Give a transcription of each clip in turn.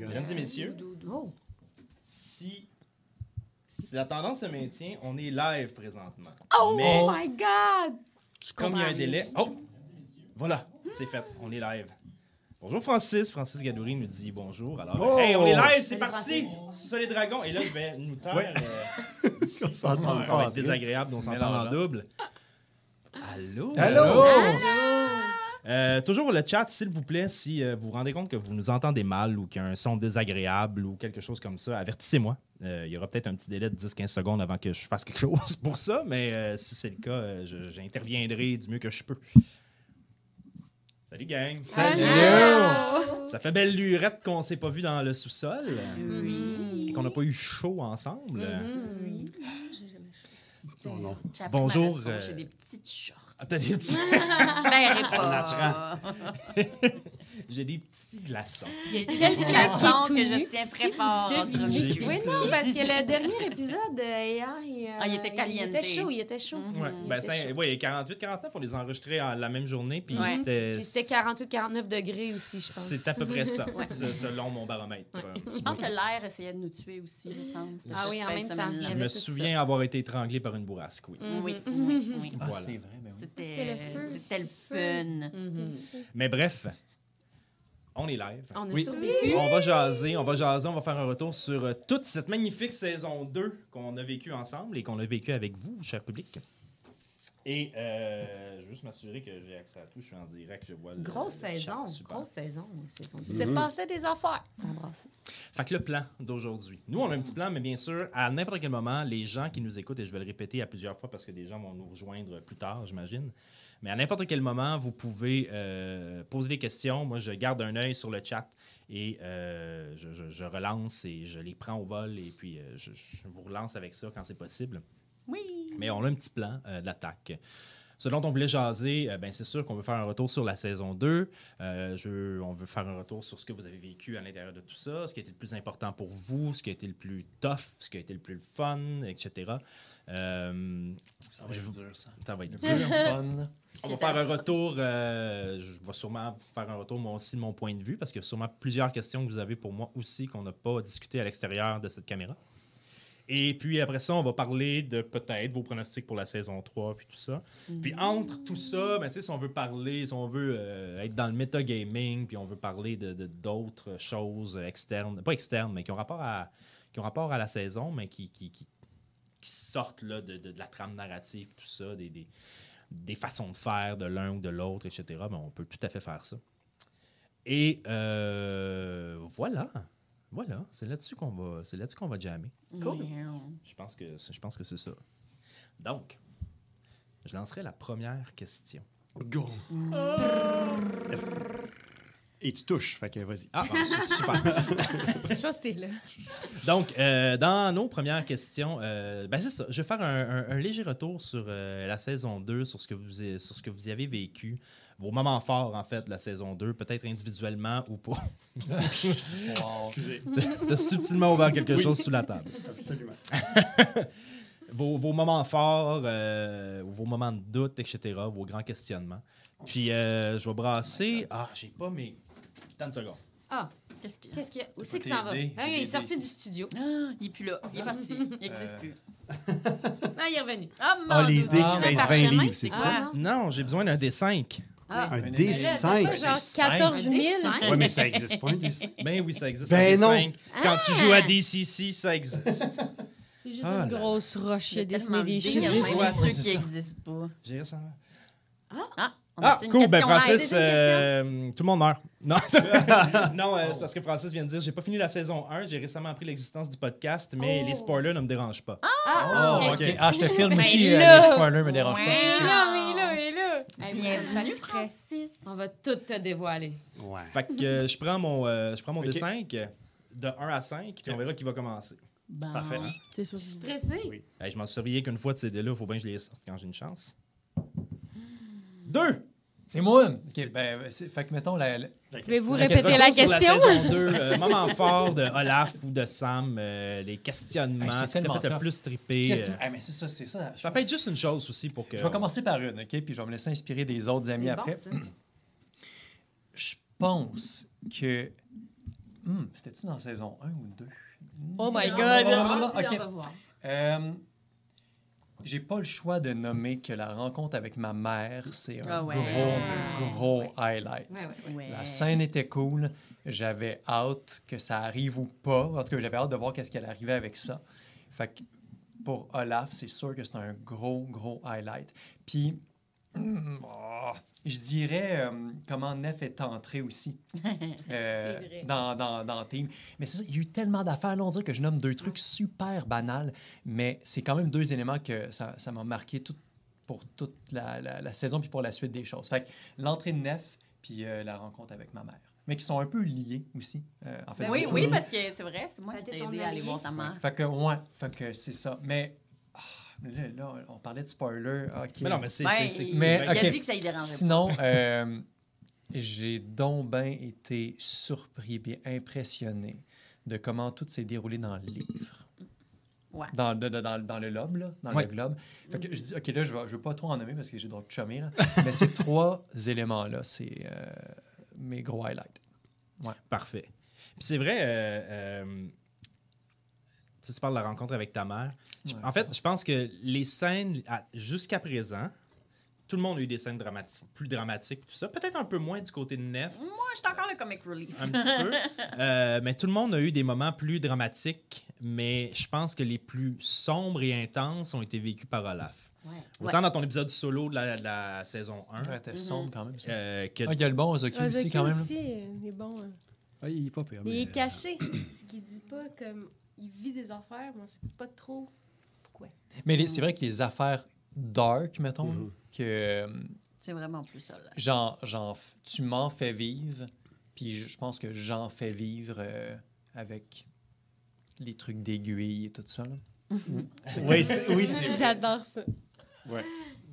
Mesdames et messieurs, Oh. si, si la tendance se maintient, on est live présentement. Oh Mais my God! comme il y a un délai. Oh! Voilà, c'est fait. On est live. Bonjour Francis. Francis Gadouri nous dit bonjour. Alors, Oh! hey, on est live, c'est parti! Sous les dragons. Et là, je vais nous taire. Ouais. euh, ici, On s'entend que ça va pas, être désagréable, on s'entend en double. Allô? Allô? Euh, toujours le chat, s'il vous plaît, si euh, vous vous rendez compte que vous nous entendez mal ou qu'il y a un son désagréable ou quelque chose comme ça, avertissez-moi. Euh, il y aura peut-être un petit délai de 10-15 secondes avant que je fasse quelque chose pour ça, mais euh, si c'est le cas, euh, je- j'interviendrai du mieux que je peux. Salut gang! Ça fait belle lurette qu'on s'est pas vu dans le sous-sol et qu'on n'a pas eu chaud ensemble. Oh non. J'ai appris Bonjour, ma leçon, euh, J'ai des petites shorts. Ah, t'as des petits- Pleurez pas. J'ai des petits glaçons. J'ai des petits glaçons que je tiens très fort Oui, non, parce que le dernier épisode, euh, hier, il, euh, Ah, il était Il caliente. était chaud, il était chaud. Mhm. Ouais, Il ben, était chaud. 48-49, on les a enregistrés en- la même journée, puis Ouais. c'était... Puis c'était 48-49 degrés aussi, je pense. C'est à peu près ça, se- selon mon baromètre. Je pense que l'air essayait de nous tuer aussi, il me semble. C'était Ah oui, en même temps. Je Il me souviens avoir été étranglé par une bourrasque, oui. Mhm. Oui, oui, oui. Ah, Voilà. c'est vrai, ben oui. C'était le feu. c'était le fun. Mhm. Mais bref, on est live. On a Oui. survécu. On va jaser, on va jaser, on va faire un retour sur euh, toute cette magnifique saison 2 qu'on a vécue ensemble et qu'on a vécu avec vous, cher public. Et euh, je veux juste m'assurer que j'ai accès à tout. Je suis en direct, je vois le. Grosse le chat, saison, super. grosse saison. saison Mhm. C'est passé des affaires. Ça a embrassé. Fait que le plan d'aujourd'hui. Nous, on a un petit plan, mais bien sûr, à n'importe quel moment, les gens qui nous écoutent, et je vais le répéter à plusieurs fois parce que des gens vont nous rejoindre plus tard, j'imagine, mais à n'importe quel moment, vous pouvez euh, poser des questions. Moi, je garde un œil sur le chat et euh, je, je- je relance et je les prends au vol et puis euh, je, je vous relance avec ça quand c'est possible. Oui. Mais on a un petit plan euh, d'attaque. Ce dont on voulait jaser, euh, ben, c'est sûr qu'on veut faire un retour sur la saison 2. Euh, je- on veut faire un retour sur ce que vous avez vécu à l'intérieur de tout ça, ce qui a été le plus important pour vous, ce qui a été le plus tough, ce qui a été le plus fun, etc. Euh, Ça va Je être vous- dur, ça. ça va être Dur, dur. fun. On va faire un retour. euh, je vais sûrement faire un retour, moi aussi, de mon point de vue, parce qu'il y a sûrement plusieurs questions que vous avez pour moi aussi qu'on n'a pas discuté à l'extérieur de cette caméra. Et puis après ça, on va parler de peut-être vos pronostics pour la saison 3 puis tout ça. Puis entre tout ça, ben, si on veut parler, si on veut euh, être dans le metagaming, puis on veut parler de de- d'autres choses externes, pas externes, mais qui ont rapport à, qui ont rapport à la saison, mais qui, qui, qui, qui sortent là, de, de- de la trame narrative, tout ça, des, des, des façons de faire de l'un ou de l'autre, etc. Ben, on peut tout à fait faire ça. Et euh, voilà. Voilà, c'est là-dessus qu'on va, c'est là-dessus qu'on va jammer. Cool. Je pense que, je pense que c'est ça. Donc, je lancerai la première question. Go. Est-ce- Et tu touches, fait que vas-y. Ah, bon, c'est super. Chose, t'es là. Donc, euh, dans nos premières questions, euh, ben c'est ça. Je vais faire un, un- un léger retour sur euh, la saison 2, sur ce, que vous, y- sur ce que vous y avez vécu, vos moments forts, en fait, de la saison 2, peut-être individuellement ou pas. Excusez. de subtilement ouvert quelque chose sous la table. Absolument. Vos, vos moments forts, euh, vos moments de doute, etc., vos grands questionnements. Puis, euh, je vais brasser. Ah, j'ai pas mes. 30 secondes. Ah, Qu'est-ce qu'il y a? qu'est-ce qu'il y a? Où c'est que ça va? Ah, il est sorti du studio. Ah, il est plus là. Il est parti. Il n'existe Euh, plus. Ah, il est revenu. Ah, Ah, mon Ah, qui pèsent parchemin, 20 livres, c'est ça? Non, j'ai besoin d'un D5. Ah. Un Mais Mais là, t'as pas D5. genre D5. 14 000. Un Ouais, mais ça existe pas, un D5. Ben oui, ça existe. Ben un non. D5. Quand tu joues à DCC, ça existe. C'est juste Ah une grosse roche. Il a tellement dessiné de des il y a chiffres. qui ça. n'existent pas. J'ai ça. Ah, on Ah, a une cool. Ben? Francis, euh, tout le monde meurt. Non, non euh, c'est parce que Francis vient de dire j'ai pas fini la saison 1. J'ai récemment appris l'existence du podcast, mais Oh. les spoilers ne me dérangent pas. Ah, Oh, ok. Ah, je te filme Ben aussi, euh, les spoilers me dérangent Mais pas. il est là, mais il est là, il est là. Ça me Bienvenue. Francis. On va tout te dévoiler. Ouais. Fait que euh, je prends mon, euh, je prends mon Ok. D5 de 1 à 5, puis on verra qui va commencer. Bon. Parfait. T'es sûr Stressé? Oui. Hey, je m'en souviens qu'une fois de ces dés-là, il faut bien que je les sorte quand j'ai une chance. Deux! C'est moi. OK, ben, c'est- fait que mettons, la, la- Pouvez-vous La répéter Retour la sur question? la saison 2, euh, moment fort de Olaf ou de Sam, euh, les questionnements, Hey, c'est ce qui t'a tellement fait le tough. plus triper. qu'est-ce euh, Ah, mais c'est ça, c'est ça. Je, Ça peut être juste une chose aussi pour que. je vais commencer par une, OK? Puis je vais me laisser inspirer des autres amis après. Je pense que Hmm, C'était-tu dans saison 1 ou 2? Oh my God. on va voir, Ok. dis-le, on va voir. Euh, J'ai pas le choix de nommer que la rencontre avec ma mère, c'est un Ah ouais. gros, gros highlight. Ouais, ouais. Ouais. La scène était cool. J'avais hâte que ça arrive ou pas. En tout cas, j'avais hâte de voir qu'est-ce qui allait arriver avec ça. Fait que pour Olaf, c'est sûr que c'est un gros, gros highlight. Puis, oh, je dirais euh, comment Nef est entré aussi euh, dans, dans, dans le team. Mais c'est ça, il y a eu tellement d'affaires. Là, on dirait que je nomme deux trucs super banals, mais c'est quand même deux éléments que ça ça m'a marqué tout, pour toute la, la- la saison puis pour la suite des choses. Fait l'entrée de Nef puis euh, la rencontre avec ma mère. Mais qui sont un peu liés aussi. euh, en fait, Ben oui, oui, parce que c'est vrai, c'est moi Ça qui été t'ai aidé à aller voir ta mère. Fait que, ouais, fait que c'est ça. Mais là, là, on parlait de spoiler. OK. Mais non, mais c'est. Ben, il, Mais, il ok. a dit que ça y dérangeait Sinon, euh, j'ai donc bien été surpris et impressionné de comment tout s'est déroulé dans le livre. Ouais. Dans, de- de- dans, dans le lobe, là, dans Ouais. le globe. Fait que je dis, OK, là, je ne veux pas trop en nommer parce que j'ai d'autres chumés, là. Mais ces trois éléments-là, c'est euh, mes gros highlights. Parfait. Puis c'est vrai, euh, euh, tu sais, tu parles de la rencontre avec ta mère. Je- Ouais. En fait, je pense que les scènes, jusqu'à présent, tout le monde a eu des scènes dramatiques, plus dramatiques, tout ça. Peut-être un peu moins du côté de Nef, Moi, je suis encore le comic relief. un petit peu. Euh, mais tout le monde a eu des moments plus dramatiques, mais je pense que les plus sombres et intenses ont été vécus par Olaf. Ouais. Autant dans ton épisode solo de la, de la saison 1 Ouais, t'es sombre quand même. euh, que Ah, il y a le bon Ozaki aussi, quand même. aussi, euh, il est bon. hein. Ah, il est pas pire. Mais il est euh, caché. C'est qu'il dit pas comme. Il vit des affaires, mais on sait pas trop pourquoi. Mais c'est vrai que les affaires dark, mettons, Mhm. que euh, C'est vraiment plus ça. Là. j'en f- tu m'en fais vivre, puis je, je pense que j'en fais vivre euh, avec les trucs d'aiguille et tout ça. là. oui, c'est- oui, J'adore ça. Ouais.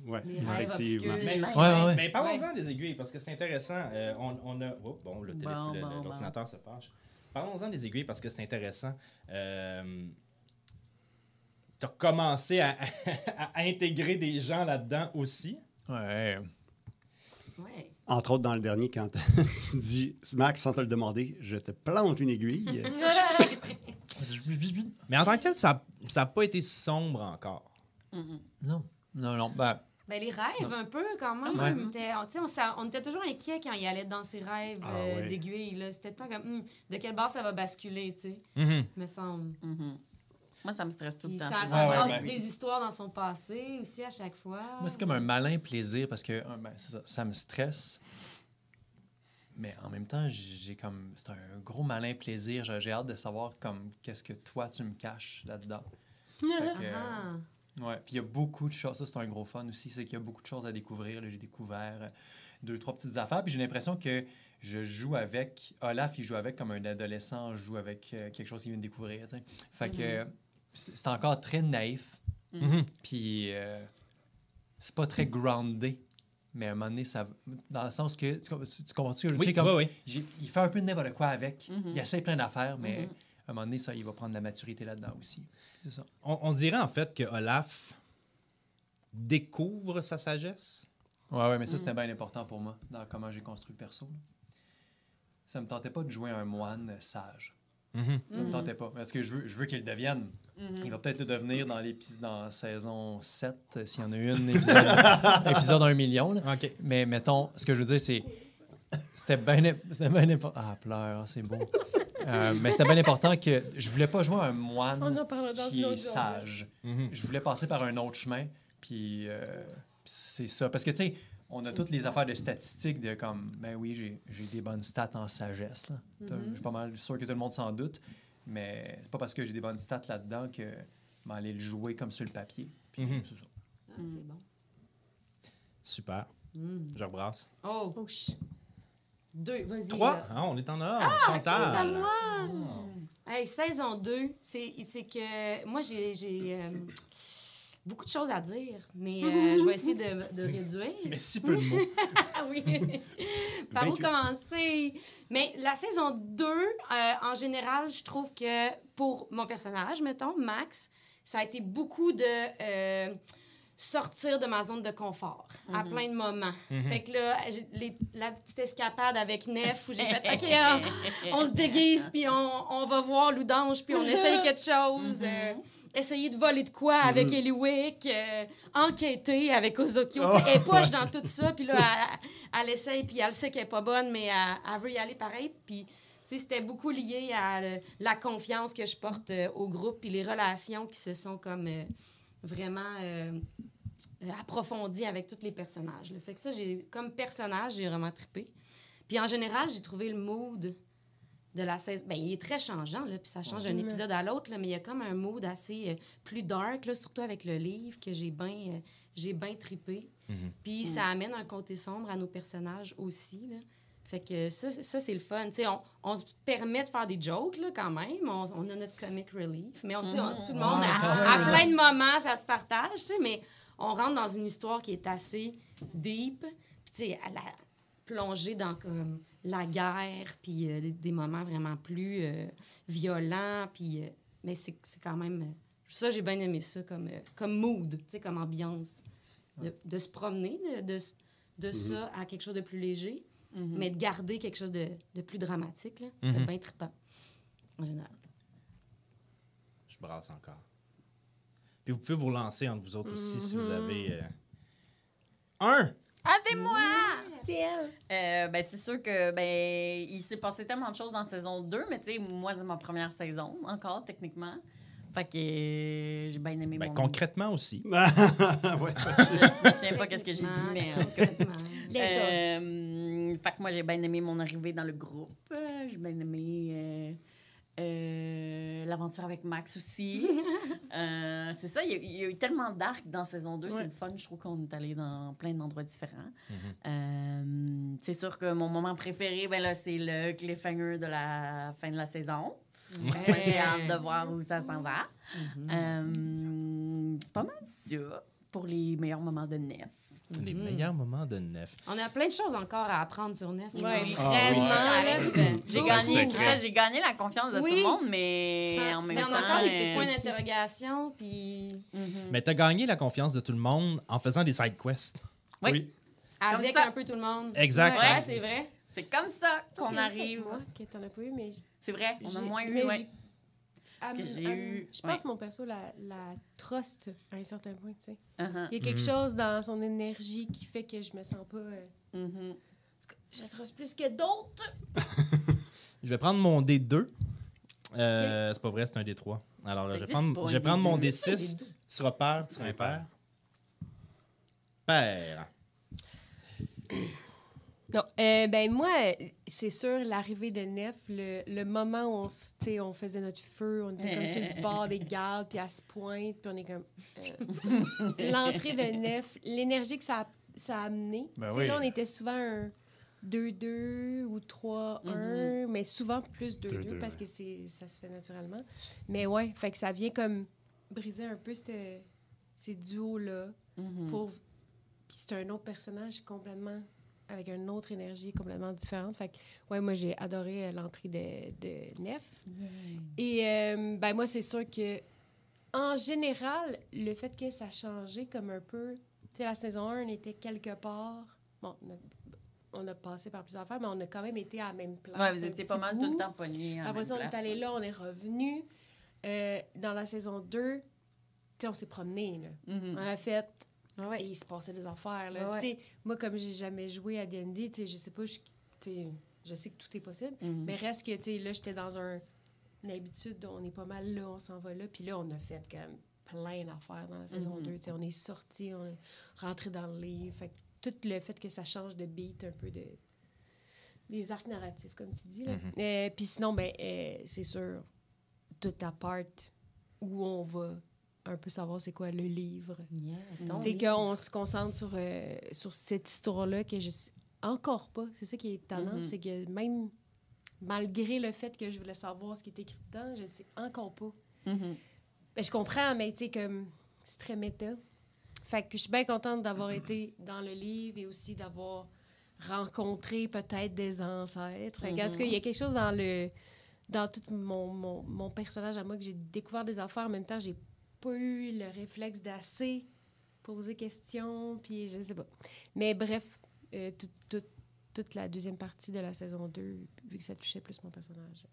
Ouais, effectivement. Mais, Ouais, ouais, ouais. mais parlons-en des aiguilles, parce que c'est intéressant. Euh, on, on a. oh, bon, le Bon, téléphone, le- bon, l'ordinateur se fâche. Parlons-en des aiguilles, parce que c'est intéressant. Euh, tu as commencé à, à intégrer des gens là-dedans aussi. Ouais. Ouais. Entre autres, dans le dernier, quand tu dis, Max, sans te le demander, je te plante une aiguille. Mais en tant que tel, ça n'a pas été sombre encore. Mhm. Non, non, non. Ben, Ben, les rêves, un peu, quand même. Ouais. On, était, on, était toujours inquiets quand il allait dans ses rêves Ah euh, ouais. d'aiguille. là. C'était temps comme, Hum, de quelle barre ça va basculer, tu sais, Mhm. me semble. Mhm. Moi, ça me stresse tout le temps. ça, ça. Ah ouais, ben- des histoires dans son passé aussi à chaque fois. moi, c'est comme un malin plaisir parce que euh, ben, ça, ça me stresse. Mais en même temps, j'ai comme. C'est un gros malin plaisir. J'ai j'ai hâte de savoir comme qu'est-ce que toi tu me caches là-dedans. Ouais, puis il y a beaucoup de choses. Ça, c'est un gros fun aussi. C'est qu'il y a beaucoup de choses à découvrir. là. J'ai découvert euh, deux, trois petites affaires. Puis j'ai l'impression que je joue avec. Olaf, il joue avec comme un adolescent joue avec euh, quelque chose qu'il vient de découvrir. tu sais. Fait que euh, c'est c'est encore très naïf. Mhm. Puis euh, c'est pas très groundé. Mais à un moment donné, ça, dans le sens que. Tu, com- tu- tu comprends-tu? Oui, oui, oui. j'ai- il fait un peu de n'importe quoi avec. Mhm. Il essaie plein d'affaires, mais Mhm. À un moment donné, ça, il va prendre de la maturité là-dedans aussi. C'est ça. On, on dirait en fait que Olaf découvre sa sagesse. Ouais, ouais, mais ça, Mm. c'était bien important pour moi dans comment j'ai construit le perso. là. Ça me tentait pas de jouer un moine sage. Mhm. Ça me tentait pas. Parce que je veux, je veux qu'il le devienne. Mhm. Il va peut-être le devenir dans l'épisode dans saison 7, euh, s'il y en a une, épisode, épisode 1 million. là. Mais mettons, ce que je veux dire, c'est. C'était bien c'était bien important. Ah, pleure, c'est beau. Euh, mais c'était bien important que je voulais pas jouer un On moine en parlera dans qui est sage. Mhm. Je voulais passer par un autre chemin. Puis euh, c'est ça. Parce que, tu sais, on a toutes les affaires de statistiques de comme, ben oui, j'ai j'ai des bonnes stats en sagesse. là. T'as- Je suis pas mal sûr que tout le monde s'en doute. Mais c'est pas parce que j'ai des bonnes stats là-dedans que je vais aller le jouer comme sur le papier. Puis Mhm. c'est ça. Ah, c'est bon. Super. Je rebrasse. Oh. oh ch- Deux, vas-y. Trois? là. Ah, on est en ordre. C'est à Chantal. moi. Hey, saison 2, c'est c'est que moi, j'ai j'ai, euh, beaucoup de choses à dire, mais euh, je vais essayer de, de réduire. Mais si peu de mots. Ah oui. Par où 28. commencer? Mais la saison 2, euh, en général, je trouve que pour mon personnage, mettons, Max, ça a été beaucoup de, euh, sortir de ma zone de confort à Mhm. plein de moments. Mhm. Fait que là, les- la petite escapade avec Nef où j'ai fait OK, on se déguise puis on, on va voir Loudange puis on essaye quelque chose. Mhm. euh, essayer de voler de quoi avec Eliwick, euh, enquêter avec Ozokyo. Oh. Elle est poche dans tout ça, puis là, elle, elle essaye, puis elle sait qu'elle est pas bonne, mais elle, elle veut y aller pareil. Puis, tu sais, c'était beaucoup lié à euh, la confiance que je porte euh, au groupe, puis les relations qui se sont comme euh, vraiment euh, euh, approfondies avec tous les personnages. là. Fait que ça, j'ai comme personnage, j'ai vraiment trippé. Puis en général, j'ai trouvé le mood de la saison. Ben, il est très changeant, là, puis ça change d'un épisode à l'autre, là, mais il y a comme un mood assez euh, plus dark, là, surtout avec le livre, que j'ai bien euh, j'ai bien trippé. Mhm. Puis Mm. ça amène un côté sombre à nos personnages aussi, là. Fait que ça, c'est- ça c'est le fun. Tu sais, on, on se permet de faire des jokes, là, quand même. On, on a notre comic relief. Mais on, on- tout le monde, Ouais, à, plein de moments, ça se partage, mais on rentre dans une histoire qui est assez deep. Puis, à la plonger dans comme, la guerre, puis euh, des, des moments vraiment plus euh, violents. Puis, euh, mais c'est quand même... ça, j'ai bien aimé ça comme, comme mood, comme ambiance. De, de se promener de, de, de ça à quelque chose de plus léger, Mhm. mais de garder quelque chose de, de plus dramatique. là. C'était Mhm. bien trippant, en général. Je brasse encore. Puis vous pouvez vous lancer entre vous autres aussi si vous avez. euh, Un! Aidez-moi! TL. Euh, ben, c'est sûr que ben il s'est passé tellement de choses dans saison 2, mais tu sais, moi, c'est ma première saison encore, techniquement. Fait que euh, j'ai bien aimé Ben, mon... concrètement aussi. ouais. Je me souviens pas qu'est-ce que j'ai dit, mais en tout cas... Les Euh, fait que moi, j'ai bien aimé mon arrivée dans le groupe. J'ai bien aimé euh, euh, l'aventure avec Max aussi. Euh, c'est ça, il y, a, il y a eu tellement d'arcs dans saison 2. Ouais. C'est le fun. Je trouve qu'on est allé dans plein d'endroits différents. Mhm. Euh, c'est sûr que mon moment préféré, ben là, c'est le cliffhanger de la fin de la saison. J'ai hâte de voir où ça s'en va. Mhm. Euh, c'est pas mal ça pour les meilleurs moments de Nef. Les Mhm. meilleurs moments de neuf. On a plein de choses encore à apprendre sur Nef. Oui. Ah, vraiment, oui. là. J'ai gagné, c'est j'ai la confiance de Oui. tout le monde, mais Ça- en même c'est temps. des petits euh, points d'interrogation, puis mhm. Mais t'as gagné la confiance de tout le monde en faisant des side quests. Oui. Oui. avec ça. un peu tout le monde. Exact. Ouais, Ouais. c'est vrai. C'est comme ça qu'on C'est arrive. Moi, que t'en as pas eu, mais C'est vrai, on a moins eu, mais ouais. Parce que j'ai eu- Je pense ouais. que mon perso la, la trust à un certain point, tu sais. Uh-huh. Il y a quelque Mhm. chose dans son énergie qui fait que je me sens pas... euh, Mhm. je la trust plus que d'autres. Je vais prendre mon D2. Euh, C'est pas vrai, c'est un D3. Alors, là, je vais prendre, je vais prendre mon D2. D6. Tu seras père, tu seras impair. Père. Non, euh, ben moi, c'est sûr, l'arrivée de Nef, le, le moment où on, s- tu sais, on faisait notre feu, on était comme sur le bord des gardes, puis elle se pointe, puis on est comme... euh, L'entrée de Nef, l'énergie que ça a, ça a amené. Ben Tu sais, oui. Là, on était souvent un 2-2 ou 3-1, mais souvent plus 2-2 2-2, parce que c'est, ça se fait naturellement. Mais ouais, fait que ça vient comme briser un peu cette- ces duos-là. Mhm. Pour... Puis c'est un autre personnage complètement avec une autre énergie complètement différente. Fait que, ouais, moi, j'ai adoré euh, l'entrée de, de Nef. Et, euh, ben, moi, c'est sûr que, en général, le fait que ça a changé comme un peu. Tu sais, la saison 1, on était quelque part. Bon, on a, on a passé par plusieurs affaires, mais on a quand même été à la même place. Ouais, vous étiez pas mal tout le temps pognés. Après ça, on est allé là, on est revenu. Euh, dans la saison 2, tu sais, on s'est promené. Mhm. On a fait Ah ouais. et il se passait des affaires. Là. Ouais. Moi, comme j'ai jamais joué à D&D, je sais pas, je, je sais que tout est possible. Mhm. Mais reste que, là, j'étais dans un, une habitude, on est pas mal là, on s'en va là. Puis là, on a fait comme plein d'affaires dans la saison Mhm. 2. Tu sais, on est sorti, on est rentré dans le livre. Fait que tout le fait que ça change de beat un peu de des arcs narratifs, comme tu dis. Mhm. Euh, Puis sinon, ben, euh, c'est sûr, toute ta part où on va un peu savoir c'est quoi le livre. Yeah, Mm. sais, livre. qu'on se concentre sur, euh, sur cette histoire-là que je sais encore pas. C'est ça qui est étonnant, Mhm. c'est que même malgré le fait que je voulais savoir ce qui est écrit dedans, je sais encore pas. Ben, je comprends, mais tu sais, comme c'est très méta. Fait que je suis bien contente d'avoir été dans le livre et aussi d'avoir rencontré peut-être des ancêtres. Fait que, En tout cas, il y a quelque chose dans le dans tout mon, mon, mon personnage à moi que j'ai découvert des affaires. En même temps, j'ai pas eu le réflexe d'assez poser questions, puis je sais pas. Mais bref, euh, tout- tout- toute la deuxième partie de la saison 2, vu que ça touchait plus mon personnage.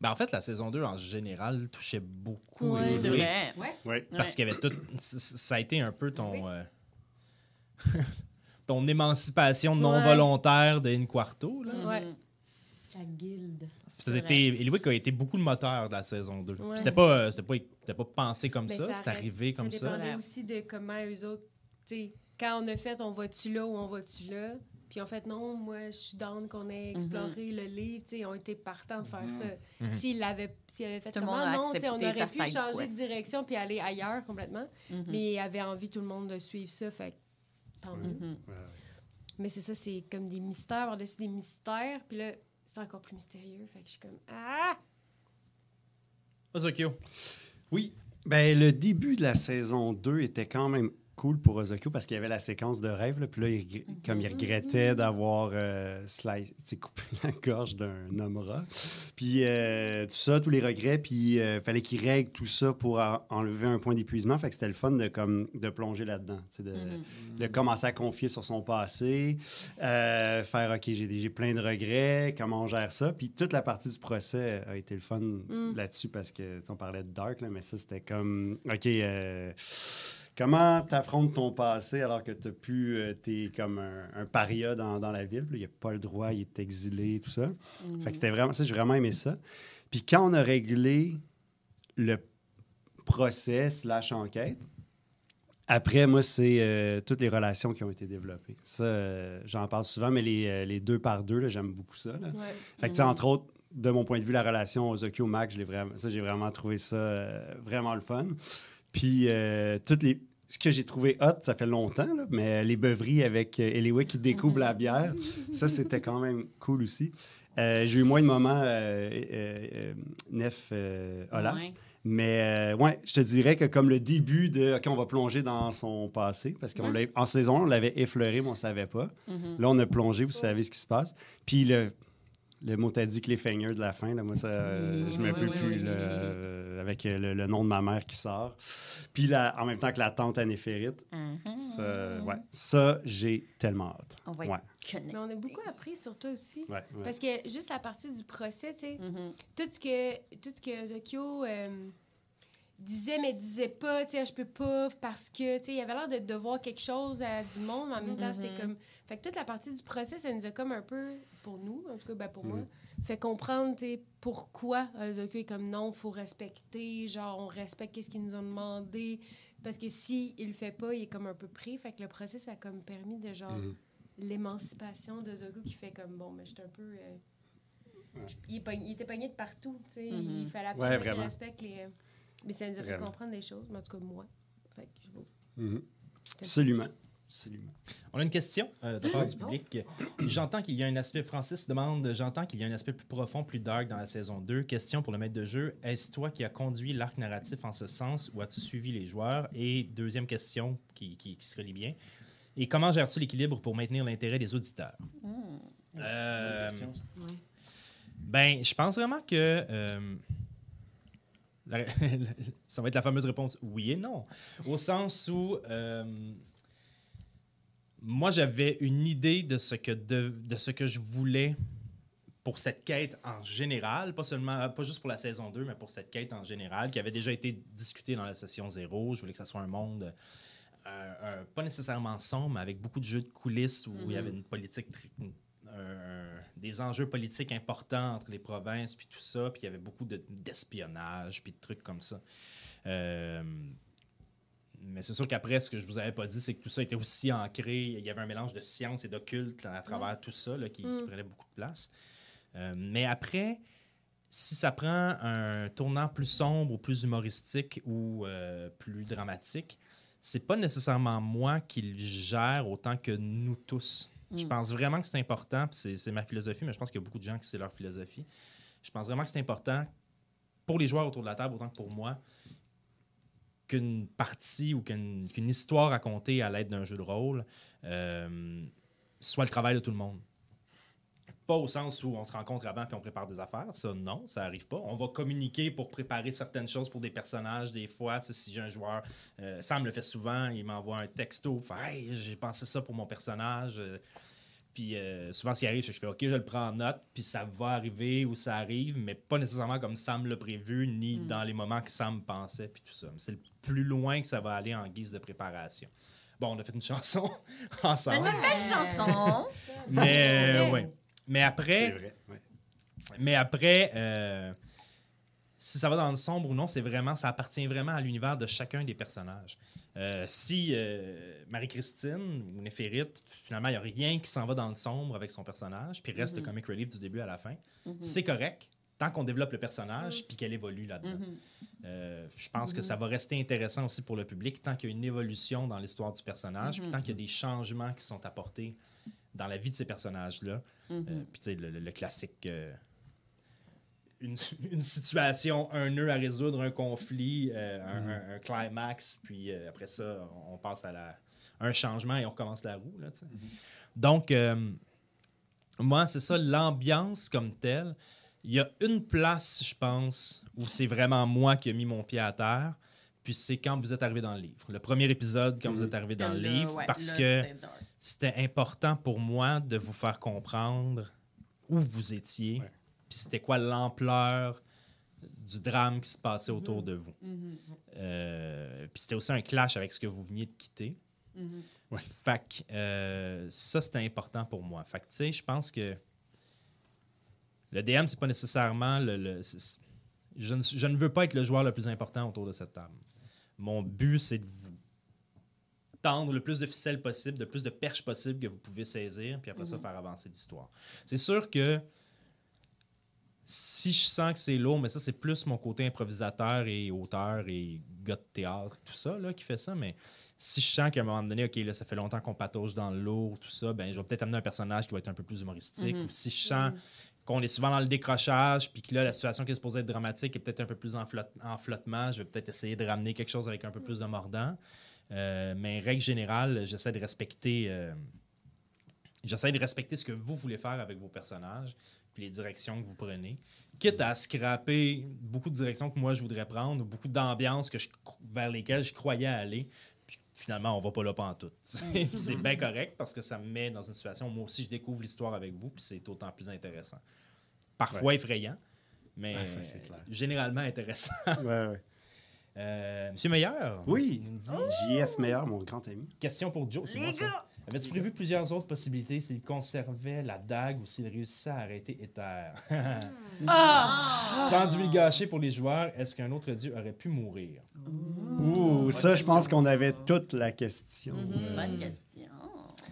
Ben, en fait, la saison 2, en général, touchait beaucoup. Ouais. C'est vrai. Ouais. Ouais. Parce qu'il y avait tout. Ça a été un peu ton. Oui. euh, ton émancipation non Ouais. volontaire de In Quarto. Là. Mhm. Ouais. La guilde. Ça a été, Eliwick a été beaucoup le moteur de la saison 2. Ouais. C'était pas, euh, c'était pas, c'était pas pensé comme Mais ça, ça c'est arrivé comme ça ça. dépendait aussi de comment eux autres, tu sais, quand on a fait, on va-tu là ou on va-tu là? Puis en fait, non, moi, je suis down qu'on ait exploré le livre, tu sais, ils ont été partants de faire ça. Mhm. S'ils l'avaient s'ils avaient fait Tout le comment, monde a non, tu sais, on aurait pu changer quest. de direction puis aller ailleurs complètement. Mhm. Mais ils avaient envie, tout le monde, de suivre ça, fait que tant mieux. Mhm. Mais c'est ça, c'est comme des mystères par-dessus des mystères, puis là, c'est encore plus mystérieux, fait que je suis comme, ah! Ozokyo. Oui. Ben, le début de la saison 2 était quand même cool pour Ozokyo parce qu'il y avait la séquence de rêve. Là, puis là, il, comme il regrettait d'avoir euh, slice- coupé la gorge d'un homme rat. Puis euh, tout ça, tous les regrets. Puis il fallait qu'il règle tout ça pour en- enlever un point d'épuisement. Fait que c'était le fun de, comme, de plonger là-dedans. Mhm. de commencer à confier sur son passé, euh, faire OK, j'ai plein de regrets, comment on gère ça. Puis toute la partie du procès a été le fun là-dessus parce que on parlait de Dark, là, mais ça c'était comme OK, euh, comment t'affrontes ton passé alors que t'as pu, euh, t'es comme un, un paria dans, dans la ville, il a pas le droit, il est exilé, tout ça. Fait que c'était vraiment ça, j'ai vraiment aimé ça. Puis quand on a réglé le procès slash enquête, après, moi, c'est euh, toutes les relations qui ont été développées. Ça, euh, j'en parle souvent, mais les, les deux par deux, là, j'aime beaucoup ça. là. Ouais. Fait que, sais, entre autres, de mon point de vue, la relation Max, je l'ai vraiment, ça, j'ai vraiment trouvé ça euh, vraiment le fun. Puis, euh, toutes les, ce que j'ai trouvé hot, ça fait longtemps, là, mais les beuveries avec euh, Eliwick qui découvre la bière, ça, c'était quand même cool aussi. Euh, j'ai eu moins de moments euh, Nef Olaf. Ouais. Mais ouais, je te dirais que comme le début de OK, on va plonger dans son passé, parce qu'en en saison, on l'avait effleuré, mais on ne savait pas. Mhm. Là, on a plongé, vous savez ce qui se passe. Puis le, le mot t'as dit cliffhanger de la fin, là, moi, ça, euh, je me peux oui, plus oui, là, oui. euh, avec euh, le, le nom de ma mère qui sort. Puis là, en même temps que la tante Anéphérite. Ça, ouais, ça j'ai tellement hâte. On va Ouais. Mais on a beaucoup appris sur toi aussi. ouais, ouais. Parce que juste la partie du procès, tu sais, Mhm. tout ce que tout ce que Zokyo euh, disait mais disait pas, tu sais, je peux pas parce que tu sais, il avait l'air de devoir quelque chose à du monde, mais en même temps, c'était Mhm. comme fait que toute la partie du procès, ça nous a comme un peu pour nous, en tout cas ben pour moi, Mhm. fait comprendre tu pourquoi Zokyo est comme non, faut respecter, genre on respecte qu'est-ce qu'ils nous ont demandé parce que si il le fait pas, il est comme un peu pris, fait que le procès ça a comme permis de genre Mhm. l'émancipation de Zokyo qui fait comme bon, mais je suis un peu euh, Ouais. il, est pogné- il était pogné de partout, tu sais. Mhm. Il fallait absolument qu'il vraiment. respecte les. euh, Mais ça nous a fait comprendre des choses, mais en tout cas, moi. Fait que, bon. Mhm. Absolument. Absolument. On a une question euh, de la part du public. J'entends qu'il y a un aspect, Francis demande, j'entends qu'il y a un aspect plus profond, plus dark dans la saison 2. Question pour le maître de jeu, est-ce toi qui as conduit l'arc narratif en ce sens ou as-tu suivi les joueurs? Et deuxième question qui, qui, qui se relie bien, et comment gères-tu l'équilibre pour maintenir l'intérêt des auditeurs? Mhm. Euh, ben, je pense vraiment que euh, la- ça va être la fameuse réponse oui et non. Au sens où euh, moi, j'avais une idée de ce, que de, de ce que je voulais pour cette quête en général, pas seulement, pas juste pour la saison 2, mais pour cette quête en général, qui avait déjà été discutée dans la session 0. Je voulais que ça soit un monde euh, un- pas nécessairement sombre, mais avec beaucoup de jeux de coulisses où il y avait une politique, des enjeux politiques importants entre les provinces, puis tout ça, puis il y avait beaucoup de- d'espionnage, puis de trucs comme ça. Euh, mais c'est sûr qu'après, ce que je vous avais pas dit, c'est que tout ça était aussi ancré. Il y avait un mélange de science et d'occulte à travers tout ça là, qui, qui Mm. prenait beaucoup de place. Euh, mais après, si ça prend un tournant plus sombre ou plus humoristique ou euh, plus dramatique, c'est pas nécessairement moi qui le gère autant que nous tous. Je Mm. pense vraiment que c'est important, c'est ma philosophie, mais je pense qu'il y a beaucoup de gens qui c'est leur philosophie. Je pense vraiment que c'est important pour les joueurs autour de la table autant que pour moi qu'une partie ou qu'une, qu'une histoire racontée à l'aide d'un jeu de rôle euh, soit le travail de tout le monde. pas au sens où on se rencontre avant puis on prépare des affaires. Ça, non, ça arrive pas. On va communiquer pour préparer certaines choses pour des personnages. Des fois, si j'ai un joueur, euh, Sam le fait souvent, il m'envoie un texto, Hey, j'ai pensé ça pour mon personnage. Puis euh, souvent, ce qui arrive, c'est que je fais OK, je le prends en note, puis ça va arriver ou ça arrive, mais pas nécessairement comme Sam l'a prévu, ni dans les moments que Sam pensait, puis tout ça. Mais C'est le plus loin que ça va aller en guise de préparation. Bon, on a fait une chanson Mais ensemble. une belle chanson. Mais, euh, Ouais. mais C'est après, vrai. ouais. mais après euh, si ça va dans le sombre ou non, c'est vraiment, ça appartient vraiment à l'univers de chacun des personnages. Euh, si euh, Marie-Christine ou Néphérite, finalement, il n'y a rien qui s'en va dans le sombre avec son personnage, puis reste le comic relief du début à la fin, c'est correct, tant qu'on développe le personnage, puis qu'elle évolue là-dedans. Euh, je pense que ça va rester intéressant aussi pour le public tant qu'il y a une évolution dans l'histoire du personnage, puis tant qu'il y a des changements qui sont apportés dans la vie de ces personnages-là. Puis tu sais, le, le- le classique... une, une situation, un nœud à résoudre, un conflit, euh, un, un- un climax, puis euh, après ça, on passe à la, un changement et on recommence la roue. Là, sais. Donc, euh, moi, c'est ça, l'ambiance comme telle. Il y a une place, je pense, où c'est vraiment moi qui ai mis mon pied à terre, puis c'est quand vous êtes arrivé dans le livre. Le premier épisode, quand vous êtes arrivé dans le livre, ouais, parce que c'était important pour moi de vous faire comprendre où vous étiez, Ouais. Puis c'était quoi l'ampleur du drame qui se passait autour de vous? Mhm. Euh, puis c'était aussi un clash avec ce que vous veniez de quitter. Mhm. Fait que euh, ça, c'était important pour moi. Fait que, tu sais, je pense que le DM, c'est pas nécessairement le. je, ne, je ne veux pas être le joueur le plus important autour de cette table. Mon but, c'est de vous tendre le plus de ficelles possible, de plus de perches possible que vous pouvez saisir, puis après ça, faire avancer l'histoire. C'est sûr que si je sens que c'est lourd, mais ça, c'est plus mon côté improvisateur et auteur et gars de théâtre, tout ça, là, qui fait ça, mais si je sens qu'à un moment donné, OK, là, ça fait longtemps qu'on patauge dans le lourd, tout ça, ben, je vais peut-être amener un personnage qui va être un peu plus humoristique. Ou si je sens qu'on est souvent dans le décrochage, puis que là, la situation qui est supposée être dramatique est peut-être un peu plus en, flotte- en flottement, je vais peut-être essayer de ramener quelque chose avec un peu plus de mordant. Euh, mais règle générale, j'essaie de respecter. euh, j'essaie de respecter ce que vous voulez faire avec vos personnages, les directions que vous prenez. Quitte à scraper beaucoup de directions que moi je voudrais prendre, ou beaucoup d'ambiances que je- vers lesquelles je croyais aller. Puis finalement, on va pas là pas en tout. c'est bien correct parce que ça me met dans une situation où moi aussi je découvre l'histoire avec vous, puis c'est d'autant plus intéressant. Parfois effrayant, mais clair. généralement intéressant. Ouais, ouais. Euh, Monsieur Meilleur, Oui. nous dit JF Meilleur, mon grand ami. Question pour Joe. ça? Avais-tu prévu plusieurs autres possibilités s'il conservait la dague ou s'il réussissait à arrêter Ether? Ah! Sans divulgacher pour les joueurs, est-ce qu'un autre dieu aurait pu mourir? Ouh, ça, je pense qu'on avait toute la question. Euh, Bonne question.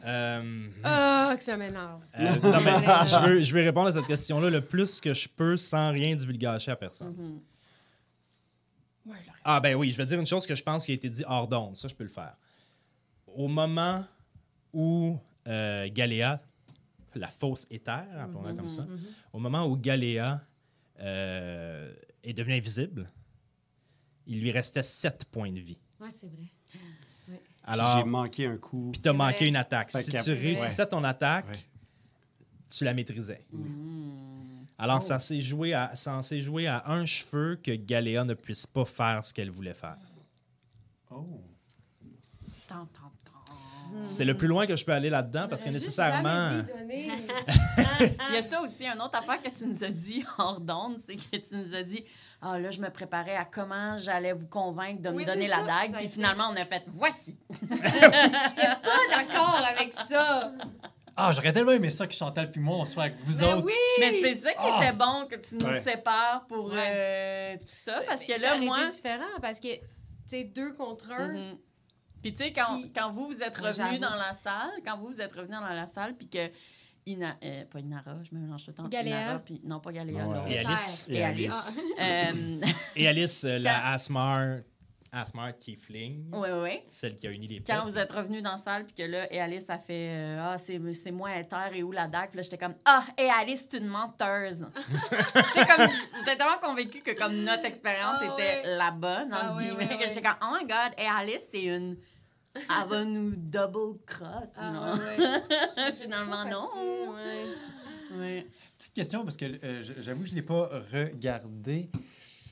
Euh, Ah, que ça m'énerve. euh, je, veux, je vais répondre à cette question-là le plus que je peux sans rien divulgacher à personne. Mhm. Ah ben oui, je vais dire une chose que je pense qui a été dit hors d'onde. Ça, je peux le faire. Au moment où euh, Galéa, la fausse éther, appelons-la comme ça, au moment où Galéa euh, est devenue invisible, il lui restait 7 points de vie. Ouais, c'est vrai. Alors, J'ai manqué un coup. puis t'as manqué une attaque. Fait Si tu réussissais ton attaque, Ouais. tu la maîtrisais. Mhm. Alors, ça s'est joué, à, ça s'est joué à un cheveu que Galéa ne puisse pas faire ce qu'elle voulait faire. Oh. Tant. C'est le plus loin que je peux aller là-dedans parce que nécessairement. Il y a ça aussi, une autre affaire que tu nous as dit hors d'onde, c'est que tu nous as dit Ah là, je me préparais à comment j'allais vous convaincre de Oui, me donner c'est la ça, dague. Puis finalement, on a fait Voici. J'étais pas d'accord avec ça. Ah, j'aurais tellement aimé ça que Chantal puis moi, on soit avec vous Mais autres. oui! Mais c'est ça qui était bon que tu nous Ouais. sépares pour Ouais. euh, tout ça. Parce que là, moi. été différent parce que, tu sais, deux contre un. Mhm. Puis tu sais, quand, Puis- quand vous, vous êtes j'avoue. dans la salle, quand vous, vous êtes revenus dans la salle, puis que. Ina, euh, pas Inara, je me mélange tout le temps. Galéa. Inara, puis, non, pas Galéa. Ouais. Et Alice. Et Et Alice. Alice. Euh, Et Alice, euh, la Asmar, Asmar Tiefling, oui, oui, oui. celle qui a uni les Quand peuples. vous êtes revenus dans la salle, puis que là, et Alice a fait euh, Ah, c'est c'est moi, Ether, et où la dague? Puis là, j'étais comme Ah, et Alice, c'est une menteuse. tu sais, comme j'étais tellement convaincue que comme notre expérience Ah, était ouais. la bonne, entre Ah, guillemets, que j'étais comme Oh my god, et Alice, c'est une. Elle va nous double cross, Ah, ouais, ça Finalement, non. facile, ouais. Ouais. Petite question, parce que euh, j'avoue je ne l'ai pas regardé.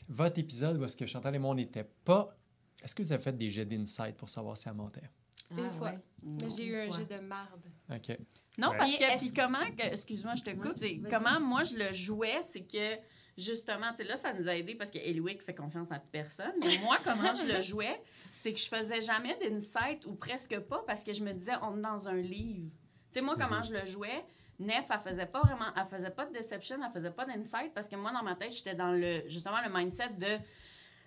Votre épisode où est-ce que Chantal et moi, on n'était pas, est-ce que vous avez fait des jets d'insight pour savoir si elle mentait? Une Ah, fois. ouais. Mais j'ai eu un Une fois. jet de marde. OK. Non, Ouais. parce que, puis comment, excuse-moi, je te coupe, comment moi je le jouais, c'est que justement, tu sais, là, ça nous a aidé parce que Eliwick fait confiance à personne. Mais moi, comment je le jouais, c'est que je faisais jamais d'insight ou presque pas parce que je me disais, on est dans un livre. Tu sais, moi, comment je le jouais, Nef, elle faisait pas vraiment, elle faisait pas de deception, elle faisait pas d'insight parce que moi, dans ma tête, j'étais dans le, justement, le mindset de.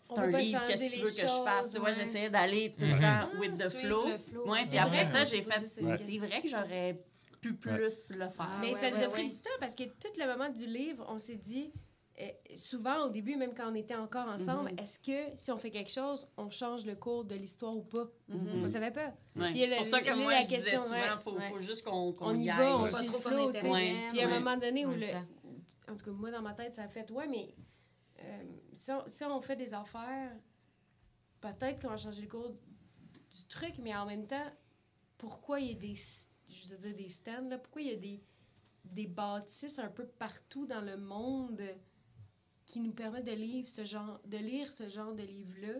C'est On un livre, qu'est-ce que tu les veux que je fasse? choses, Tu vois, j'essayais d'aller tout le temps with the flow. le flow. Ouais, C'est puis après ça, on j'ai fait. C'est vrai que j'aurais pu plus le faire. Ah, Mais ça nous a pris du temps parce que tout le moment du livre, on s'est dit, euh, souvent au début, même quand on était encore ensemble, Mhm. est-ce que si on fait quelque chose, on change le cours de l'histoire ou pas? Mhm. On savait pas. Ouais. C'est pour ça que moi, la je disais question, souvent, ouais. faut, Ouais. faut juste qu'on qu'on On y y va, aille. on. Pas suit trop le qu'on. Puis à un moment donné où le... En tout cas, moi, dans ma tête, ça a fait, ouais, mais euh, si, on, si on fait des affaires, peut-être qu'on va changer le cours du truc, mais en même temps, pourquoi il y a des, je veux dire, des stands, là, pourquoi il y a des, des bâtisses un peu partout dans le monde qui nous permettent de lire ce genre, de, lire ce genre de livre-là,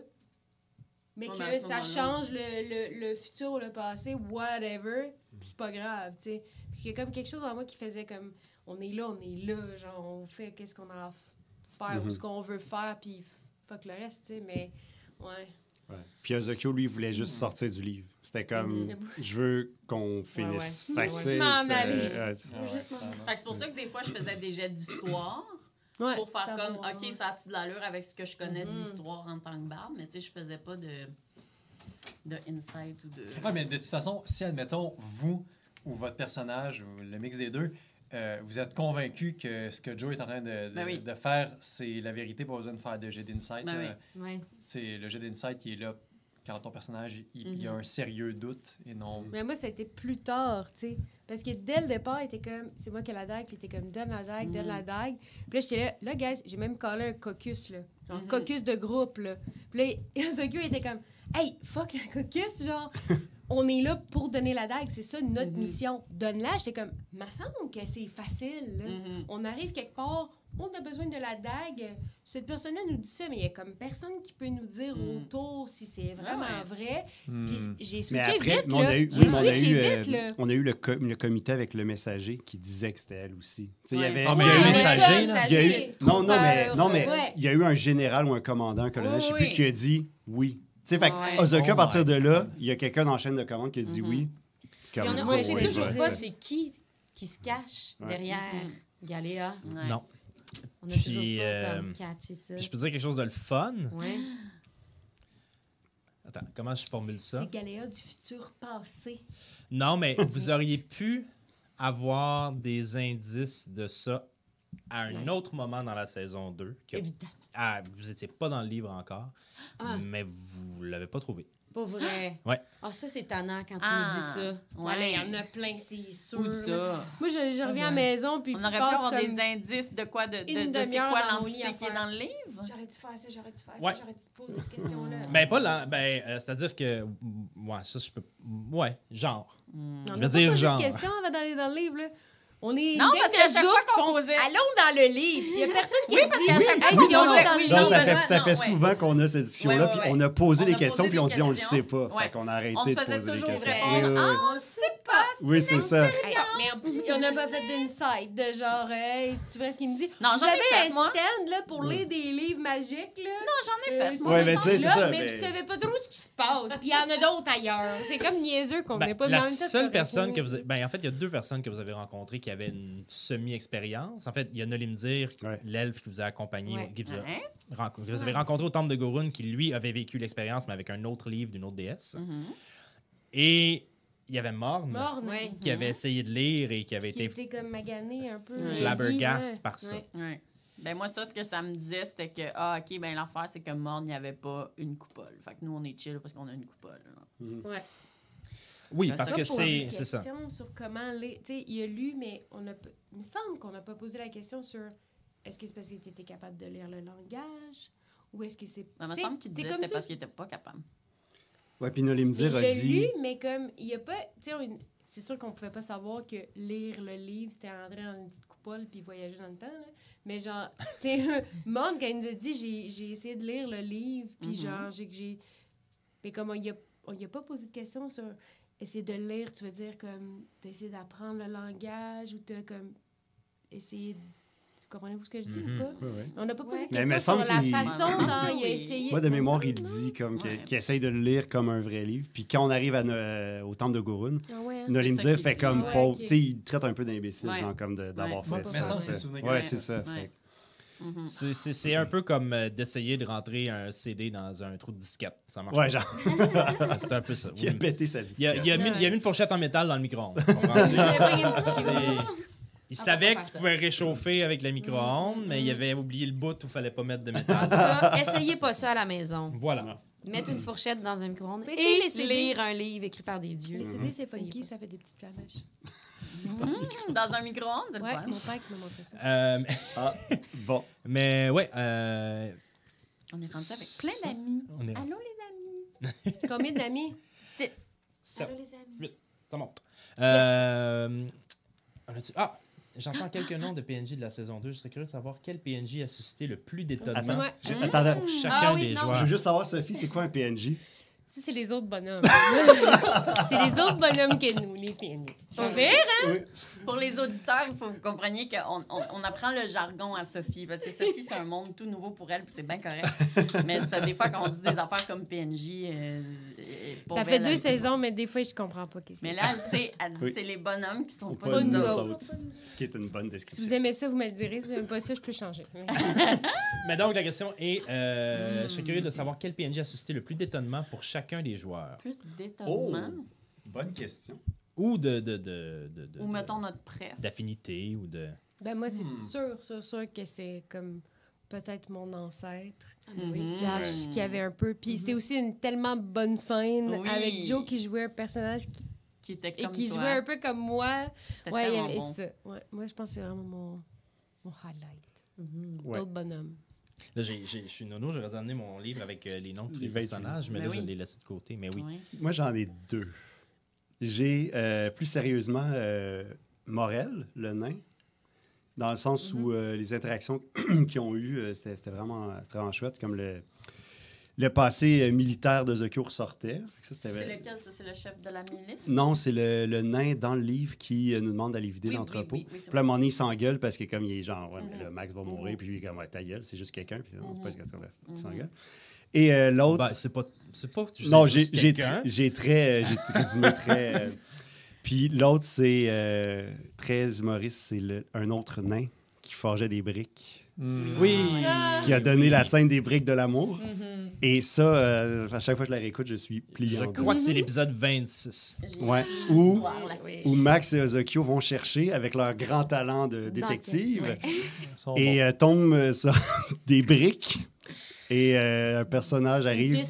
mais que ça change le, le, le futur ou le passé, whatever, c'est pas grave, tu sais. Puis il y a comme quelque chose en moi qui faisait comme, on est là, on est là, genre, on fait qu'est-ce qu'on a à f- faire ou Mhm. ce qu'on veut faire, puis fuck le reste, tu sais, mais ouais. Ouais. Puis Ozokyo, lui, voulait juste sortir du livre. C'était comme, Mhm. je veux qu'on finisse. ouais. Fait que, Ouais. Fait que c'est pour ça que des fois, je faisais des jets d'histoire Ouais, pour faire comme, va, OK, ouais. ça a-tu de l'allure avec ce que je connais de Mhm. l'histoire en tant que barde, mais tu sais, je faisais pas de, de insight ou de. Ah, mais de toute façon, si, admettons, vous ou votre personnage, ou le mix des deux, euh, vous êtes convaincu que ce que Joe est en train de, de- Ben oui. de faire, c'est la vérité, pas besoin de faire de jet d'insight. Ben. Ouais. C'est le jet d'insight qui est là quand ton personnage, il, il y a Mhm. un sérieux doute et non... Mais moi, ça a été plus tard, tu sais. Parce que dès le départ, il était comme, c'est moi qui ai la dague, puis il était comme, donne la dague, donne la dague. Puis là, j'étais là, là, guys, j'ai même collé un caucus, là. Genre, Mhm. caucus de groupe, là. Puis là, Yosokyo était comme, hey, fuck un caucus, genre, on est là pour donner la dague, c'est ça notre Mhm. mission. Donne-la. J'étais comme, me semble que c'est facile. Mhm. On arrive quelque part, on a besoin de la dague. Cette personne-là nous dit ça, mais il y a comme personne qui peut nous dire Mm. autour si c'est vraiment Ah vrai. Hmm. Puis j'ai switché après, vite, mais on a eu, oui, on a eu, vite, euh, là. on a eu le, co- le comité avec le messager qui disait que c'était elle aussi. Tu sais, il y avait, mais il y a eu Ouais, un messager, le là. il y a eu- messager, non, non, mais, non, mais ouais. il y a eu un général ou un commandant, un colonel, je sais Oui, plus, qui a dit oui. Tu sais, fait Ouais. que Ozokyo, Oh à partir de là, il y a quelqu'un dans la chaîne de commande qui a dit Mhm. oui. On, Ouais, sait toujours ouais, pas ouais. c'est qui qui se cache Ouais. derrière Mhm. Galéa. Ouais. Non. On a Puis, toujours pas euh, comme catché ça. Puis je peux dire quelque chose de le fun? Ouais. Attends, comment je formule ça? C'est Galéa du futur passé. Non, mais vous auriez pu avoir des indices de ça à un autre moment dans la saison 2. Que, Évidemment. Ah, vous n'étiez pas dans le livre encore, Ah. mais vous l'avez pas trouvé. Pas vrai? Ouais. Ah, ça, c'est tannant quand tu Ah. nous dis ça. Ouais, il y en a plein, c'est sûr. Moi, je, je reviens à la maison, puis On aurait pu avoir des indices de quoi, de, de, c'est quoi l'entité qui est dans le livre? J'aurais dû faire ça, j'aurais dû faire Ouais. ça, j'aurais dû te poser cette question-là. Ben, pas là. Ben, euh, c'est-à-dire que. Ouais, ça, je peux. Ouais, genre. On je veux pas dire genre. de questions avant d'aller dans le livre, là. On est Non, parce de chaque fois qu'on posait- Allons dans le livre. Il y a personne qui Oui, a parce dit... qu'à chaque Hey, fois dans oui, le Non, non, ça livre... ben, fait, ça non, fait ouais. souvent qu'on a cette discussion-là, Ouais, ouais, puis on a posé On des a questions, posé puis on dit on le questions. sait pas. Ouais. Fait qu'on a arrêté On se de faisait poser des toujours questions. Oui, oui, Ah, oui. on le sait pas. Oui, c'est ça. Hey, mais on n'a pas fait d'insight, de genre, hey, c'est vrai ce qu'il me dit? Non, j'en ai fait, un stand là, pour lire des livres magiques. Là. Non, j'en ai Euh, fait. moi. Ouais, mais tu sais, c'est ça, Mais vous savez pas trop ce qui se passe. Puis il y en a d'autres ailleurs. C'est comme niaiseux qu'on Ben, n'est pas la seule ça personne que vous avez, ben en fait il y a deux personnes que vous avez rencontrées qui avaient une semi-expérience. En fait, il y a Nolimdir, Ouais. l'elfe qui vous a accompagné, Ouais. qui vous, a que vous avez rencontré au temple de Gorun, qui lui avait vécu l'expérience mais avec un autre livre d'une autre déesse. Mhm. Et il y avait Morne, Morne. Ouais. qui avait essayé de lire et qui avait Qui été était comme magané un peu. Flabbergast ouais. par ça. Ben moi, ça, ce que ça me disait, c'était que, ah, OK, ben l'affaire, c'est que Morne, il n'y avait pas une coupole. Fait que nous, on est chill parce qu'on a une coupole. là. Ouais. Oui, parce ça que c'est ça. sur comment les. Tu sais, il a lu, mais on a. Il me semble qu'on n'a pas posé la question sur est-ce que c'est parce qu'il était capable de lire le langage ou est-ce que c'est. Ça me Tu sais, semble qu'il disait c'était parce qu'il était pas capable. Ouais, puis Nolimdir Il a dit. lu, mais comme il y a pas. Tu sais, c'est sûr qu'on pouvait pas savoir que lire le livre, c'était entrer dans une petite coupole. Puis voyager dans le temps. là. Mais genre, tu sais, Monde, quand il nous a dit, j'ai, j'ai essayé de lire le livre, puis Mhm. genre, j'ai, j'ai. Mais comme on y a, on y a pas posé de questions sur essayer de lire, tu veux dire comme, t'as essayé d'apprendre le langage ou t'as comme essayé. de- Comprenez-vous ce que je dis Mhm. ou pas? Ouais, ouais. On n'a pas posé Ouais. de Mais il me questions sur semble la façon dont il a Oui. essayé. Moi, de mémoire, il dit comme Ouais. qu'il essaye de le lire comme un vrai livre. Puis quand on arrive à, euh, au temple de Gurun? Ah ouais, hein? fait dit. comme Ouais, pauvre. Tu sais, il traite un peu d'imbécile, Ouais. genre comme de- d'avoir Ouais. fait ça. Mais ça, Ouais. c'est. Ouais, c'est ça. Ouais. Mhm. C'est- C'est c'est un peu comme euh, d'essayer de rentrer un CD dans un trou de disquette. Ça marche Ouais, pas. genre, C'est un peu ça. il a Oui. pété sa Il a, disquette. il a mis, il a mis une fourchette en métal dans le micro-ondes. Il On savait va que tu pouvais réchauffer avec le micro-ondes, mais il avait oublié le bout où il fallait pas mettre de En métal. tout cas, essayez pas ça à la maison. Voilà. Mettre une fourchette dans un micro-ondes les et CD. lire un livre écrit par des dieux. Les CD, c'est funky, ça fait des petites flamèches. Mhm. Dans un micro-ondes, c'est le Ouais, fun. mon père qui m'a montré ça. Euh, Ah, bon. mais ouais, euh, On est rendu avec plein d'amis. est Allô, les amis? Combien d'amis? Six. sept, Allô, les amis. ça monte. Euh, on a-tu- ah, j'entends quelques noms de PNJ de la saison 2. Je serais curieux de savoir quel PNJ a suscité le plus d'étonnement Ouais. j'ai- Mmh. chacun Ah oui, des non. je joueurs. veux juste savoir, Sophie, c'est quoi un PNJ? Ça, c'est les autres bonhommes. c'est les autres bonhommes que nous, les PNJ. On verra. Oui. Pour les auditeurs, il faut que vous compreniez qu'on on, on apprend le jargon à Sophie, parce que Sophie, c'est un monde tout nouveau pour elle, puis c'est bien correct. Mais c'est des fois qu'on dit des affaires comme PNJ. euh, pour Ça fait elle, deux elle- saisons, mais des fois, je comprends pas qu'est-ce que Mais là, elle sait, elle dit Oui. c'est les bonhommes qui sont pas, Pas nous autres. autres. Ce qui est une bonne Si description. vous aimez ça, vous me le direz. Si vous n'aimez pas ça, je peux changer. Mais donc, la question est euh, Mm. je serais curieux de savoir quel PNJ a suscité le plus d'étonnement pour chacun des joueurs. Plus d'étonnement? Oh. Bonne question. Ou de. de, de, de- de- Ou mettons notre préf. D'affinité ou de. Ben moi, c'est Hmm. sûr, sûr, sûr que c'est comme peut-être mon ancêtre. Mhm. Slash, qui avait un peu... Puis c'était aussi une tellement bonne scène Oui. avec Joe qui jouait un personnage qui, Qui était et comme qui toi. jouait un peu comme moi. Ouais, il y tellement avait- bon. ça. Ouais, moi, je pense que c'est vraiment mon, mon highlight. Mhm. Ouais. D'autres bonhommes. Là, j'ai- j'ai- je suis nono, j'aurais amené mon livre avec euh, les noms de tous les, personnages, mais Ben là, je oui. l'ai laissé de côté. Mais oui. Moi, j'en ai deux. J'ai, euh, plus sérieusement, euh, Morel, le nain, dans le sens où euh, les interactions qu'ils ont eues, c'était vraiment, vraiment chouette, comme le, le passé militaire de Zokyo ressortait. C'est lequel? C'est le chef de la milice? Non, c'est le, le nain dans le livre qui nous demande d'aller vider Oui, l'entrepôt. oui, oui, Puis à un moment donné, il s'engueule parce que comme il est genre, ouais, mais Mhm. là, Max va mourir, Mhm. puis lui, comme, ouais, ta gueule, c'est juste quelqu'un, puis non, c'est pas Mhm. bref, il Mhm. s'engueule. Et euh, l'autre, Ben, c'est pas. C'est pas. tu sais, non, j'ai juste j'ai quelqu'un. tr- j'ai très, euh, j'ai résumé très. euh, Puis l'autre, c'est euh, très humoriste, c'est le- un autre nain qui forgeait des briques, Hmm. Oui. Ah. qui a donné la scène des briques de l'amour. Mhm. Et ça, euh, à chaque fois que je la réécoute, je suis plié Je crois que c'est l'épisode 26. J'ai Ouais. Où Max et Ozokyo vont chercher avec leur grand talent de détective et euh, tombent sur des briques. Et euh, un personnage Une arrive.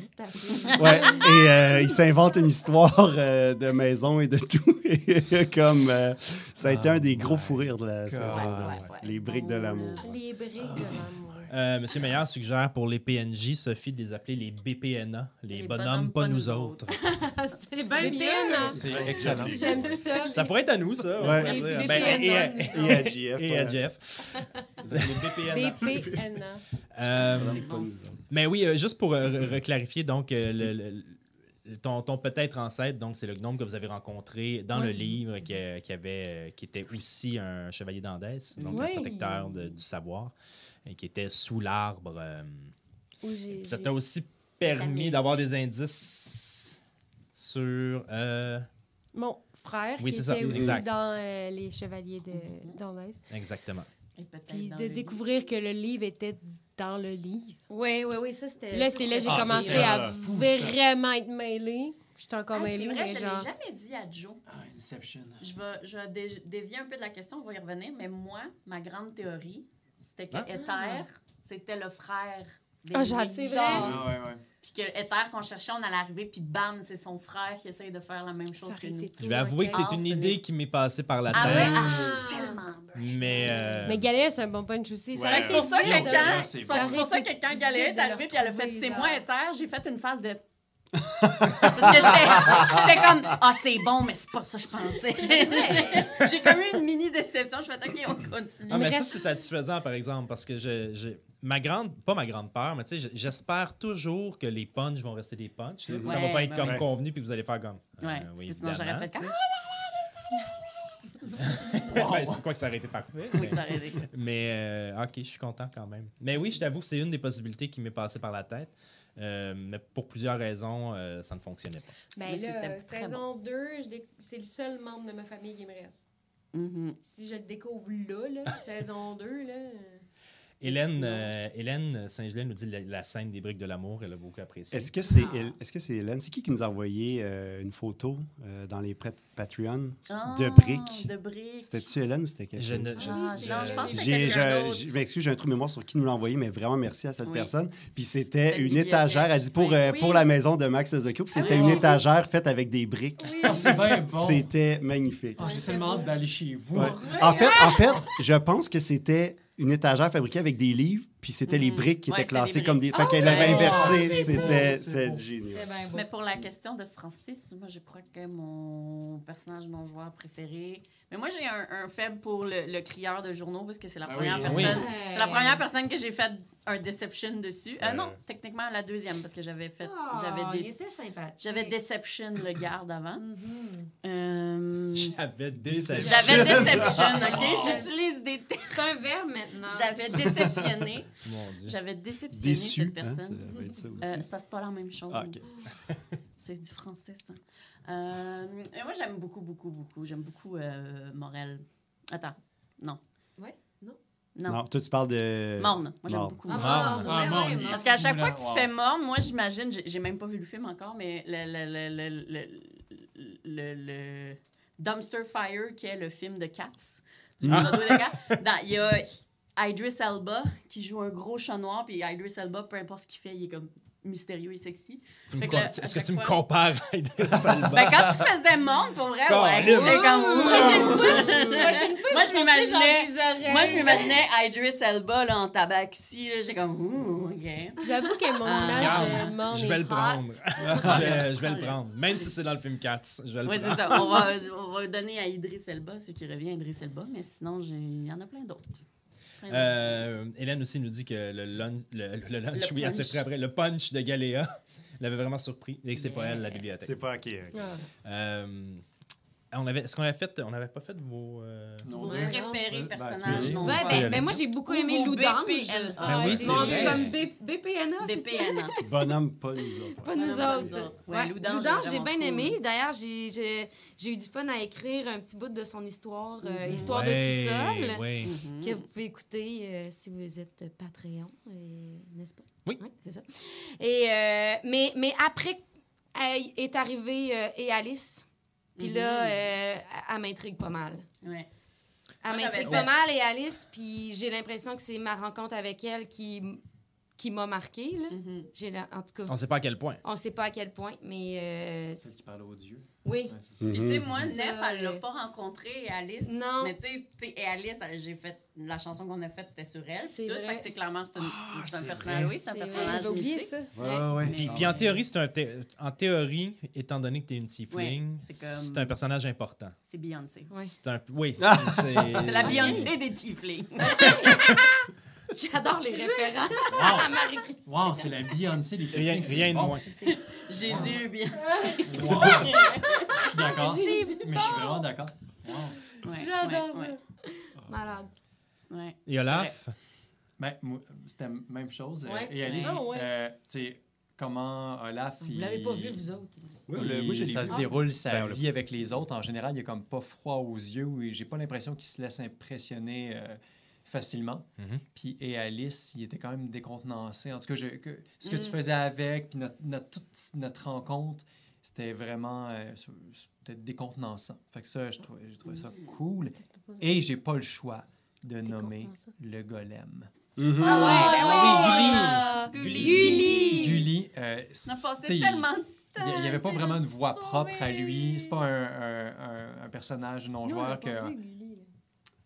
Ouais, et euh, il s'invente une histoire euh, de maison et de tout. Et comme euh, ça a été Oh un des gros my fous rires de la saison. Ouais. Les briques de l'amour. Les briques de l'amour. Euh, Monsieur Meillard suggère pour les PNJ, Sophie, de les appeler les BPNA, les, bonhommes, pas nous autres. C'était bien Les mieux. C'est excellent. J'aime ça. Ça pourrait être à nous, ça. Ouais. Les. Ben, et, à- Et à JF. et à Jeff. les BPNA. BPNA. Euh, mais oui, euh, juste pour euh, re- reclarifier, donc, euh, le- ton, ton peut-être ancêtre, donc, c'est le gnome que vous avez rencontré dans le livre, qui, qui avait, qui était aussi un chevalier d'Andès, donc Oui. un protecteur de- du savoir, qui était sous l'arbre. euh, ça t'a aussi permis d'avoir des indices sur. euh, Mon frère Oui, qui c'est ça, était aussi exact. dans euh, Les Chevaliers de d'Anvers. exactement. Et Puis de découvrir que le livre était dans le livre. Oui, oui, oui, ça c'était. Là, c'est là que j'ai Ah, commencé c'est à fou, vraiment être mêlée. J'étais encore Ah, c'est mêlée, vrai, mais je genre... l'ai jamais dit à Joe. Ah, Inception. Je vais, je vais dé- dévier un peu de la question, on va y revenir, mais moi, ma grande théorie, c'était que Ah. Ether, c'était le frère des Ah, Louis. j'adore. Ah, ouais, ouais. Puis que Ether, qu'on cherchait, on allait arriver, puis bam, c'est son frère qui essaye de faire la même chose Ça que nous. Je vais avouer que c'est une Ah, idée c'est- qui m'est passée par la Ah ouais? tête. Ah, Ah. tellement Mais. euh, Mais Galet, c'est un bon punch aussi. Ouais. C'est pour ça que quand, c'est c'est pour ça que quand Galet est vite de arrivé le puis elle a fait c'est moi Ether, j'ai fait une phase de Parce que j'étais comme, ah, c'est bon, mais c'est pas ça que je pensais. J'ai comme eu une mini déception. Je fais, OK, on continue. Ah, mais ça, reste- c'est satisfaisant, par exemple, parce que je, je- ma grande, pas ma grande peur, mais tu sais, j'espère toujours que les punchs vont rester des punchs. là. ça va Ouais, pas être ouais, comme ouais. convenu, puis vous allez faire comme. euh, Ouais, oui, parce que sinon, j'aurais fait Ouais, c'est quoi que ça aurait été parfait. Oui, mais- ça aurait été. Mais euh, ok, je suis content quand même. Mais oui, je t'avoue que c'est une des possibilités qui m'est passée par la tête. Euh, mais pour plusieurs raisons, euh, ça ne fonctionnait pas. Ben là, saison 2, je déc- c'est le seul membre de ma famille qui me reste. Mhm. Si je le découvre là, là saison 2, là... Hélène, euh, Hélène Saint-Gelais nous dit la, la scène des briques de l'amour, elle a beaucoup apprécié. Est-ce que c'est Ah. Elle- est-ce que c'est Hélène? C'est qui qui nous a envoyé euh, une photo euh, dans les prêts Patreon Ah, de briques? De briques. C'était-tu Hélène ou c'était quelqu'un? Je ne- je- Ah, je- non, je pense que c'était J'ai, quelqu'un je, d'autre. je m'excuse, j'ai un trou de mémoire sur qui nous l'a envoyé, mais vraiment merci à cette Oui. personne. Puis c'était une étagère, elle dit pour, euh, Oui. pour la maison de Max Ozokyo, puis c'était Ah une étagère faite avec des briques. C'est bien bon. C'était magnifique. J'ai tellement hâte d'aller chez vous. Ouais. En fait, en fait, je pense que c'était une étagère fabriquée avec des livres, puis c'était les Mhm. briques qui Ouais, étaient classées comme des. Fait Ah qu'elle l'avait inversé. C'est C'était génial. Mais pour la question de Francis, moi, je crois que mon personnage non-joueur préféré. Mais moi, j'ai un, un faible pour le, le crieur de journaux parce que c'est la Ah première oui, oui. personne. Ouais. C'est la première personne que j'ai fait un deception dessus. Euh, Ouais. non, techniquement la deuxième parce que j'avais fait. Ah, j'avais il des- était sympathique. J'avais Deception le garde avant. Mhm. Euh, J'avais des J'avais Deception, OK? J'utilise des. C'est un verbe maintenant. J'avais déceptionné. Mon Dieu. J'avais déceptionné Déçu. cette hein, personne. être ça. Euh, que c'est pas la même chose. Ah, ok. C'est du français, ça. Euh, et moi, j'aime beaucoup, beaucoup, beaucoup. J'aime beaucoup euh, Morel. Attends, non. Non. Toi, tu parles de. Morne. Moi, j'aime Morne. beaucoup Ah, Morne. Morne, Ah, Morne, Morne. Parce qu'à chaque fois que tu fais Morne, moi, j'imagine, j'ai même pas vu le film encore, mais le, le, le, le, le, le, le Dumpster Fire, qui est le film de Cats, du Ah. Il y a Idris Elba qui joue un gros chat noir, puis Idris Elba, peu importe ce qu'il fait, il est comme mystérieux et sexy. Est-ce que tu me compares à Idris Elba? Ben, quand tu faisais Morne, pour vrai, ouais, j'étais comme... Prochaine fois, prochaine fois, Moi, je m'imaginais-. Moi, je m'imaginais Idris Elba là, en tabaxi. J'étais comme, ouh, OK. J'avoue que mon Ah. Regarde, Morne je vais est le prendre. je, vais, le prendre. Même si c'est dans le film Cats, je vais le Oui, c'est prendre. ça. On va, on va donner à Idris Elba, c'est qui revient à Idris Elba, mais sinon, j'ai- il y en a plein d'autres. Euh, Hélène aussi nous dit que le lunch, le, le lunch Le oui, elle s'est punch. pris après. Le punch de Galéa l'avait vraiment surpris et que c'est pas Yeah. elle, la bibliothèque. C'est pas OK. ok. Ah. Euh, on avait, est-ce qu'on avait fait, on n'avait pas fait vos. euh, Non, Vos préférés Ouais, ben, personnages non ben, ben, moi, j'ai beaucoup Ou aimé Loudange. BPN. Ah, Ben oui, c'est. Comme B- BPNA, c'est ça? BPN. Bonhomme, pas nous autres. Pas nous autres. Ouais, Ouais, Loudange, j'ai bien cool. aimé. D'ailleurs, j'ai- j'ai j'ai eu du fun à écrire un petit bout de son histoire, euh, Mhm. Histoire de sous-sol, ouais. Mhm. que vous pouvez écouter euh, si vous êtes Patreon, euh, n'est-ce pas? Oui. c'est ça. Et, euh, mais, mais après euh, est arrivée euh, et Alice. Puis là, Mhm. euh, elle m'intrigue pas mal. Ouais. Elle m'intrigue pas mal et Alice, puis j'ai l'impression que c'est ma rencontre avec elle qui, qui m'a marqué. Là. Mhm. J'ai la- en tout cas, On sait pas à quel point. on sait pas à quel point, mais euh, Celle qui parle aux dieux. oui. Ouais. Mhm. Puis, tu sais, moi, Ça, Nef, elle l'a euh, pas rencontré, et Alice. Non. Mais, tu sais- et Alice, j'ai fait. La chanson qu'on a faite, c'était sur elle. C'est tout. vrai. Fait que, clairement, c'est c'est un c'est personnage. vrai. Oui, c'est un personnage J'avais oublié mythique. ça. Ouais, ouais, ouais. Puis, en théorie, c'est un thé- en théorie, étant donné que tu es une tiefling, Ouais, c'est comme- un personnage important. C'est Beyoncé. Ouais. C'est un oui, C'est la Beyoncé des Tieflings. J'adore les référents Wow, à Marie-Christine. wow c'est la Beyoncé des Rien, c'est rien de bon. moins. Jésus, Beyoncé. Wow. Je suis d'accord. Mais je suis vraiment d'accord. Wow. Ouais, J'adore ouais, ça. Malade. Ouais. Et Olaf, Ben, moi, c'était la même chose. euh, Ouais. Et Alice, Ah, ouais. euh, tu sais, comment Olaf... Vous il- l'avez pas vu, vous autres? Le- l'ai ça se déroule sa Ben, vie avec les autres. En général, il est comme pas froid aux yeux. et J'ai pas l'impression qu'il se laisse impressionner euh, facilement. Mhm. Puis et Alice, il était quand même décontenancé. En tout cas, je- que- ce que tu Mm. faisais avec, puis notre, notre, toute notre rencontre, c'était vraiment euh, c'était décontenançant. Fait que ça, je trouvais, j'ai trouvé ça cool. Et j'ai pas le choix de nommer le golem. Mhm. Ah ouais, ben Ah, oui. Gulli. Gulli. Gulli, euh, On a passé T'sais, tellement de il n'y avait pas vraiment une voix propre à lui. C'est pas un, un- un- un personnage non-joueur que,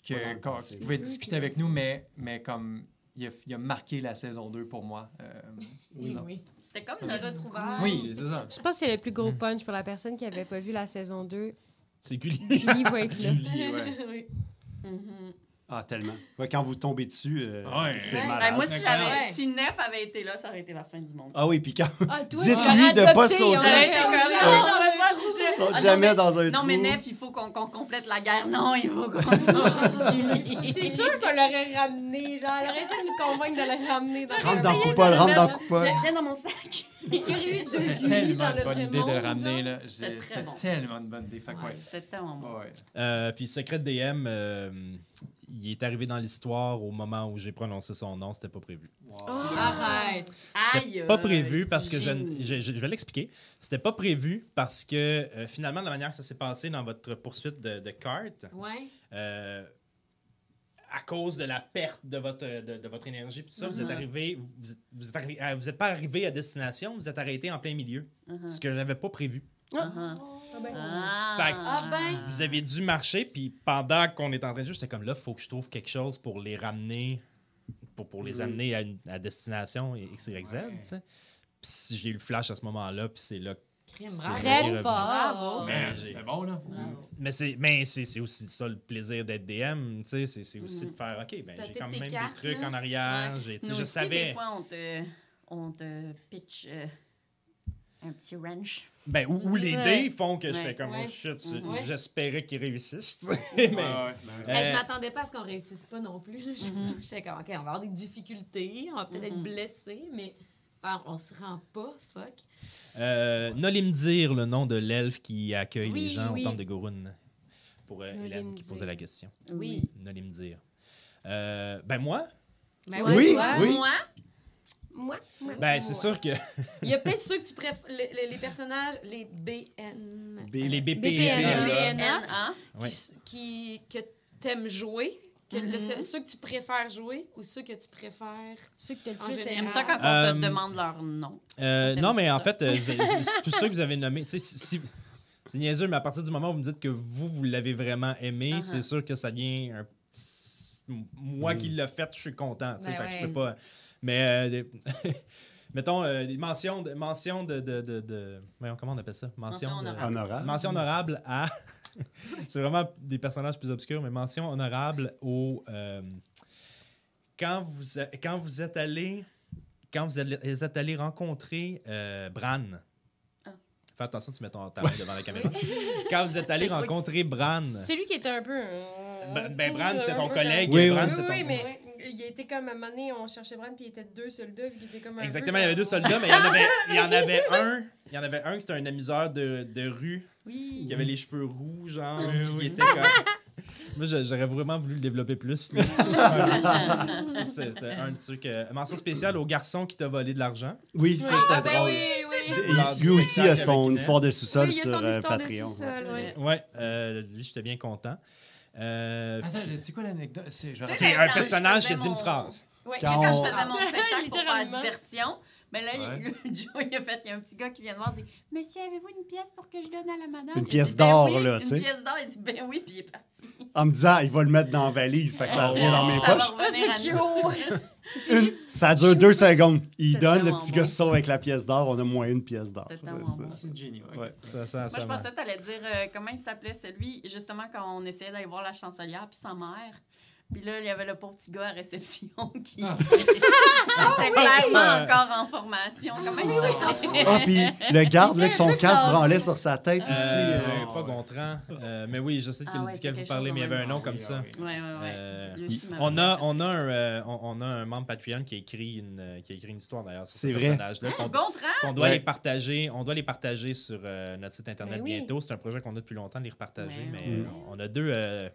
que, qu'on- pouvait discuter avec nous, mais, mais comme il a, il a marqué la saison 2 pour moi. Euh, Oui, oui. C'était comme une retrouvaille. Oui, c'est ça. Je pense que c'est le plus gros punch pour la personne qui n'avait pas vu la saison 2. C'est Gulli. Julie va être là. Julie, ouais. Oui. Mhm. Ah, tellement. Ouais, quand vous tombez dessus, euh, Ouais. c'est Ouais. malade. Ben, moi, si, si Nef avait été là, ça aurait été la fin du monde. Ah oui, puis quand... Ah, Dites-lui de pas adopté, sauter. comme- Ah, Ah, jamais mais- dans un Non, trou. mais Nef, il faut qu'on, complète la guerre. Non, il faut qu'on. C'est sûr qu'on l'aurait ramené. Genre, elle aurait essayé de nous convaincre de le ramener dans Rentre le dans de coupole, le rentre dans coupole. Viens dans mon sac. Est-ce qu'il y aurait eu deux C'était Gulli tellement une bonne idée de le ramener. là. J'ai- C'était très C'était bon. tellement une bonne idée. Fait que ouais. C'était tellement bon. Ouais. Euh, puis Secret DM, euh, il est arrivé dans l'histoire au moment où j'ai prononcé son nom, c'était pas prévu. Wow. Arrête. C'était Aïe, pas euh, prévu parce que je, vais l'expliquer. C'était pas prévu parce que euh, finalement, de la manière que ça s'est passé dans votre poursuite de, de cartes, Ouais. À cause de la perte de votre, de, de votre énergie, puis tout ça, vous êtes Mhm. arrivé, vous êtes, vous êtes arrivé- euh, vous êtes pas arrivé à destination, vous êtes arrêté en plein milieu, Mhm. ce que j'avais pas prévu. Ah ben. Ah. Fait que- Ah ben. Vous avez dû marcher, puis pendant qu'on est en train de jouer, j'étais comme là, faut que je trouve quelque chose pour les ramener, pour, pour les Mhm. amener à, une, à destination X, Y, Z. Puis j'ai eu le flash à ce moment-là, puis c'est là. Crime, c'est bravo. Très fort. Bravo. Mais j'ai- c'était bon, là. Mais c'est mais c'est c'est aussi ça le plaisir d'être DM, tu sais, c'est c'est aussi Mhm. de faire OK, ben j'ai quand même cartes, des trucs là. en arrière, j'ai Nous je aussi, savais. des fois, on te, on te pitch euh, un petit wrench. Ben où, où les Ouais. dés font que je Ouais. fais comme Ouais. oh shit, Ouais. j'espérais qu'ils réussissent. Ouais, mais ouais. Ben, je Euh, m'attendais pas à ce qu'on réussisse pas non plus. Je- Mhm. J'étais comme, OK, on va avoir des difficultés, on va peut-être être Mhm. blessé, mais ah, on se rend pas, fuck. Euh, Nolimdir, le nom de l'elfe qui accueille Oui, les gens oui. au temple de Gorun. Pour euh, Hélène qui posait la question. Oui. Nolimdir. Euh, ben moi, Ben Oui, toi. oui. Moi, Moi, moi, ben c'est sûr que Il y a peut-être ceux que tu préfères, les, les- les personnages, les BN. B- les BPN, BPN, là, BN. N-A. Ouais. qui, qui- que t'aimes jouer, que le- Mhm. ceux que tu préfères jouer ou ceux que tu préfères. Ceux que t'as le plus. J'aime ça quand on Euh, te demande leur nom. Euh, non, mais en ça. fait, euh, c'est- tous ceux que vous avez nommés, tu si, si- c'est niaiseux, mais à partir du moment où vous me dites que vous, vous l'avez vraiment aimé, Uh-huh. c'est sûr que ça devient un petit... Moi Mm. qui l'ai fait, je suis content, tu Ben fait que je ouais. peux pas... Mais, euh, mettons, euh, des mentions de... Mentions de, de, de, de- voyons, comment on appelle ça? Mention, Mention de- honorable. Honorable. Mention honorable à... c'est vraiment des personnages plus obscurs, mais mention honorable au... euh, quand, vous, a- quand vous êtes allé... Quand vous êtes, allé rencontrer euh, Bran... Ah. Fais attention, tu mets ton ta main devant la caméra. Quand vous êtes allé rencontrer Bran... Celui qui était un peu. euh, Ben, ben, Bran, c'est ton collègue. Oui, Bran, oui. c'est Oui, ton... oui, mais il était comme à un moment donné, on cherchait Bran, puis il était deux soldats, puis il était comme un Exactement, peu il y avait deux soldats, mais il y en avait, il y en avait un. Il y en avait un qui c'était un amuseur de, de rue, Oui. qui avait les cheveux roux, genre, Oui, oui. était comme. Moi, j'a- j'aurais vraiment voulu le développer plus. Ça, c'était un truc. euh, mention spéciale au garçon qui t'a volé de l'argent. Oui, ça Ah, c'était ben drôle. oui, oui. Du lui aussi a son histoire de sous-sol Oui, sur son euh, histoire de Patreon. sous-sol, ouais. Ouais, euh, lui, j'étais bien content. Euh, Attends, c'est quoi l'anecdote? C'est genre... un personnage qui a dit une phrase. Ouais, Quand on- je faisais mon spectacle pour faire diversion, mais là, il- Ouais. le Joe, il a fait, il y a un petit gars qui vient de voir, il dit Monsieur, avez-vous une pièce pour que je donne à la madame Une Il pièce Ben d'or, oui, là, tu sais. Une pièce d'or, il dit Ben oui, puis il est parti. En me disant, il va le mettre dans la valise, fait que ça revient dans mes Ça poches. Ah, c'est cute! Une- ça dure deux secondes. Il donne, le petit bon. gars se sauve avec la pièce d'or, on a moins une pièce d'or. C'est génie, ouais. Ouais. Ça, ça, Moi, ça je pensais que tu allais dire euh, comment il s'appelait celui, justement, quand on essayait d'aller voir la chancelière puis sa mère. Puis là, il y avait le pauvre petit gars à réception qui Ah. était clairement encore en formation. Comment il s'appelait? Ah, puis le garde, là, que son casque branlait sur sa tête Euh, aussi. euh. pas Gontran. Euh, mais oui, je sais de Ah ouais, vous parlez, mais il y avait un nom comme Oui, ça. ah oui. Euh, aussi m'avait On a, fait. on, a un, euh, on, on a un membre Patreon qui a écrit une, euh, qui a écrit une histoire d'ailleurs sur C'est ce vrai. personnage-là. qu'on- Gontran? qu'on doit Ouais. les partager. On doit les partager sur euh, notre site internet Ben oui. bientôt. C'est un projet qu'on a depuis longtemps de les repartager, Ouais, mais euh, on a deux, euh,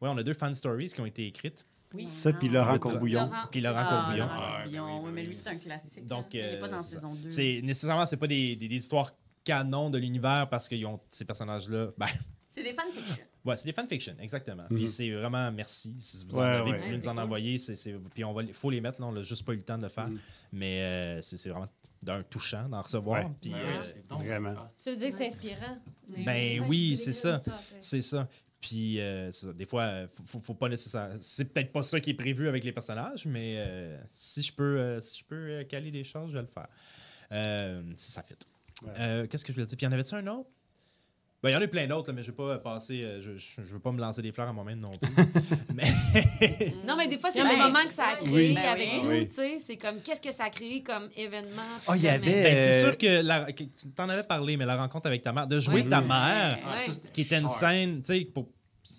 ouais, on a deux fan stories qui ont été écrites. Oui. Ça, puis Laurent. Courbouillon. Laurent. Puis Laurent Courbouillon. Courbouillon. oui, Oui, mais lui, c'est un classique. Donc, il n'est pas euh, dans ça- saison 2. C'est nécessairement c'est pas des, des, des histoires canon de l'univers parce qu'ils ont ces personnages-là. Ben, C'est des fanfictions. ouais, c'est des fanfictions, exactement. Mhm. Puis c'est vraiment merci si vous en Ouais, avez, ouais. vous nous en cool. envoyer. c'est c'est- puis on va, faut les mettre là, on l'a juste pas eu le temps de le faire, Mhm. mais euh, c'est c'est vraiment d'un touchant d'en recevoir. Ouais. Puis, Ben euh, oui, c'est donc- vraiment. Ah. Ça veut dire que c'est inspirant. Ben oui, c'est ça. C'est ça. Puis, euh, ça, des fois, euh, faut, faut, pas nécessairement. C'est peut-être pas ça qui est prévu avec les personnages, mais euh, si je peux, euh, si je peux caler des choses, je vais le faire. Si ça fit. Ouais. Qu'est-ce que je voulais dire? Puis, y en avait-tu un autre? Ben, il y en a eu plein d'autres, mais je vais pas passer. euh, je, je, je veux pas me lancer des fleurs à moi-même non plus. mais. Non, mais des fois, c'est le moment que ça a créé Oui. Ben avec oui. nous, Oui. tu sais. C'est comme, qu'est-ce que ça a créé comme événement? Ah, il y avait- Ben, c'est Euh, sûr que, la, que tu t'en avais parlé, mais la rencontre avec ta mère, de jouer Oui. ta Oui. mère, Ah, ça, qui était une scène, tu sais, pour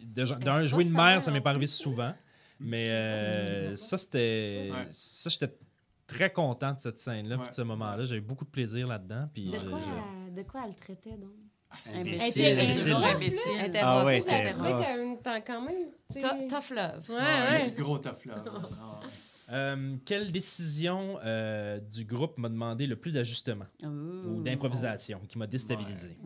de- d'un jouer une sauve mère, ça m'est pas arrivé souvent, mais euh, ça c'était, Ouais. ça j'étais très content de cette scène-là, Ouais. de ce moment-là, j'ai eu beaucoup de plaisir là-dedans, puis De je- quoi, je- de quoi elle traitait, donc? Imbécile. Imbécile. Imbécile. Ah ouais, temps, quand même. Tough love. Ouais, Ah, gros tough là. Ah. Euh, quelle décision euh, du groupe m'a demandé le plus d'ajustement ou d'improvisation, qui m'a déstabilisé?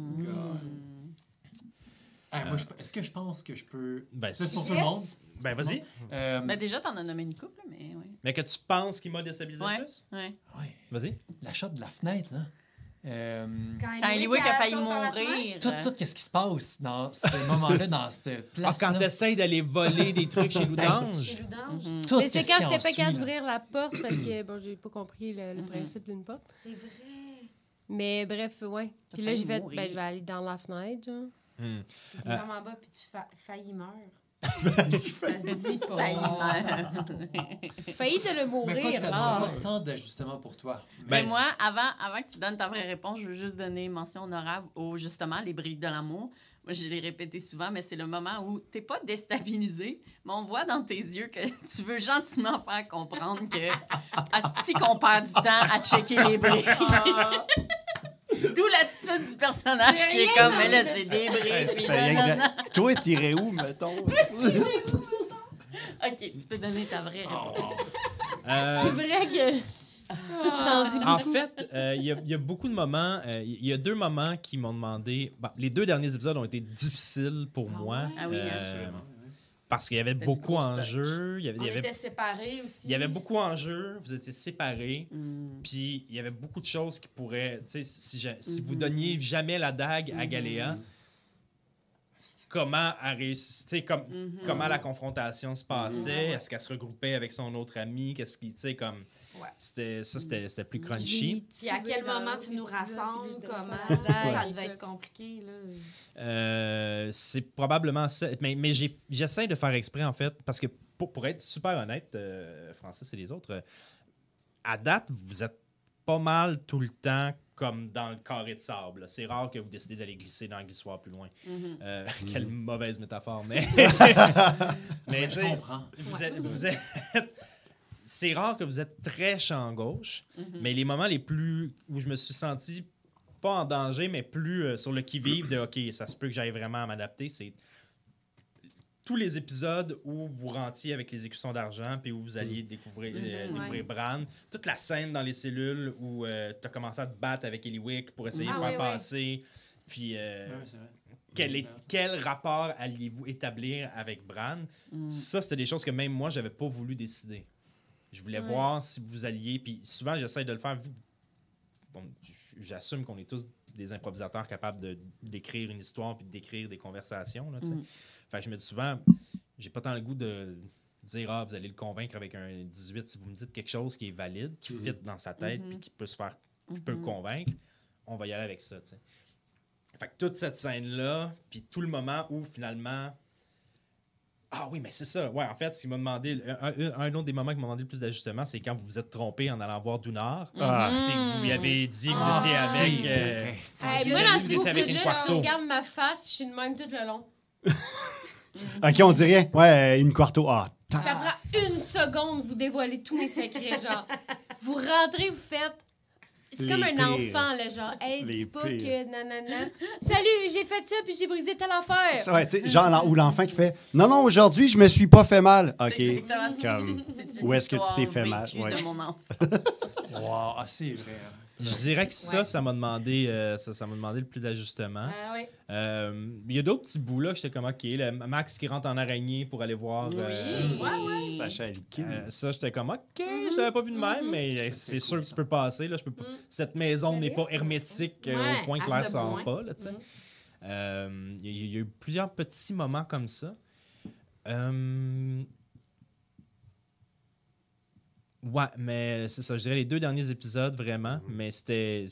Ah, je- Est-ce que je pense que je peux. Ben, C'est pour tout le monde. Ben vas-y. Euh, Ben déjà, t'en as nommé une couple, mais oui. Mais que tu penses qu'il m'a déstabilisé Ouais. le plus? Ouais. ouais. Vas-y. L'achat de la fenêtre, là. Euh, Quand Eliwick a failli mourir. tout, tout ce qui se passe dans ces moments-là, dans cette Ah, place. quand t'essayes d'aller voler des trucs chez Chez Loudange. Mhm. tout Mais c'est ce quand j'étais pas capable d'ouvrir la porte parce que, bon, j'ai pas compris le, le Mhm. principe d'une porte. C'est vrai. Mais bref, ouais. Puis là, fait, mourir. ben, je vais aller dans la fenêtre, genre. Hmm. Tu dis Euh, comme en bas, puis tu fa faillis meurs. Tu Ça se dit pas. Failli mourir. Failli de le Mais quoi que mourir, ça là. pas tant d'ajustements pour toi. Mais Ben, moi, avant, avant que tu donnes ta vraie réponse, je veux juste donner mention honorable aux, justement, les briques de l'amour. Moi, je l'ai répété souvent, mais c'est le moment où t'es pas déstabilisé, mais on voit dans tes yeux que tu veux gentiment faire comprendre que Asti qu'on perd du temps à checker les briques. D'où l'attitude du personnage qui est comme, mais là, c'est des briques. Toi, t'irais où, mettons? OK, tu peux donner ta vraie réponse. Euh, C'est vrai que ça en dit En beaucoup. fait, euh, il y, a- il y a beaucoup de moments. euh, Il y a deux moments qui m'ont demandé. bon, les deux derniers épisodes ont été difficiles pour Ah moi. ouais? Ah oui, bien sûr. Parce qu'il y avait beaucoup en stock. jeu. Il y avait, On il y avait, était séparés aussi. il y avait beaucoup en jeu. Vous étiez séparés. Mm. Puis il y avait beaucoup de choses qui pourraient. Si, si vous Mhm. donniez jamais la dague à Mhm. Galéa, comment réussi. Comme, Mhm. comment la confrontation se passait, est-ce qu'elle se regroupait avec son autre ami, qu'est-ce qui, tu sais, comme. C'était, ça c'était, c'était plus crunchy. Puis à quel moment tu nous rassembles, comment ça devait être compliqué, là? Euh, c'est probablement ça. Mais, j'essaie de faire exprès, en fait, parce que pour, pour être super honnête, euh, Francis et les autres, euh, à date, vous êtes pas mal tout le temps comme dans le carré de sable. C'est rare que vous décidez d'aller glisser dans le glissoir plus loin. Mhm. Euh, Quelle mauvaise métaphore, mais. mais je comprends. vous êtes. Vous êtes c'est rare que vous êtes très champ gauche, Mhm. mais les moments les plus où je me suis senti pas en danger, mais plus euh, sur le qui-vive de OK, ça se peut que j'aille vraiment à m'adapter, c'est tous les épisodes où vous rentiez avec les écussons d'argent puis où vous alliez découvrir, euh, Mhm, découvrir Bran. Toute la scène dans les cellules où tu as commencé à te battre avec Eliwick pour essayer Ah de faire oui, oui. passer. Puis euh, Ouais, c'est vrai. quel, est- quel rapport alliez-vous établir avec Bran? Mm. Ça, c'était des choses que même moi, j'avais pas voulu décider. Je voulais Ouais. voir si vous alliez. Puis souvent, j'essaie de le faire. Vous- Bon, j'assume qu'on est tous des improvisateurs capables de d'écrire une histoire puis de décrire des conversations. Là. Mm. Fait que je me dis souvent, j'ai pas tant le goût de dire ah vous allez le convaincre avec un 18 si vous me dites quelque chose qui est valide, qui Mhm. fit dans sa tête Mhm. puis qui peut se faire qui peut le Mhm. convaincre, on va y aller avec ça. tu sais. Fait que toute cette scène-là, puis tout le moment où finalement. Ah oui, mais c'est ça. Ouais, en fait, ce qui m'a demandé. Un, un- un autre des moments qui m'a demandé le plus d'ajustement, c'est quand vous vous êtes trompé en allant voir Dunard. Ah, Mhm. C'est que vous lui avez dit que vous Ah, étiez avec. euh, Hey, moi, dans ce avec une tu regardes ma face, je suis de même tout le long. OK, on dit rien. Ouais, une quarto. Ah, Ça prend une seconde, vous dévoilez tous mes secrets, genre. Vous rentrez, vous faites... C'est comme un pires. enfant, là, genre, hey, dis pas pires. que nanana. Salut, j'ai fait ça, puis j'ai brisé telle affaire. Ouais, tu sais, genre, ou l'enfant qui fait Non, non, aujourd'hui, je me suis pas fait mal. C'est OK. exactement ça. Comme, C'est une où est-ce que tu t'es fait mal? Ouais. de mon enfant. Wow, ah, c'est vrai. Je dirais que ça, Ouais. ça m'a demandé, euh, ça, ça m'a demandé le plus d'ajustement. Ah oui. Euh, Il y a d'autres petits bouts là, j'étais comme OK. le Max qui rentre en araignée pour aller voir. Oui. euh, Ouais. Sacha. Euh, ça, j'étais comme, OK, je l'avais pas vu de même, mais euh, c'est sûr que tu peux passer. Là, je peux pas... Mhm. Cette maison n'est pas hermétique Ouais, au point que l'air sort pas. Là, tu sais. Euh, Il y, a- il y a eu plusieurs petits moments comme ça. Euh, Ouais, mais c'est ça. Je dirais les deux derniers épisodes, vraiment. Mais c'était.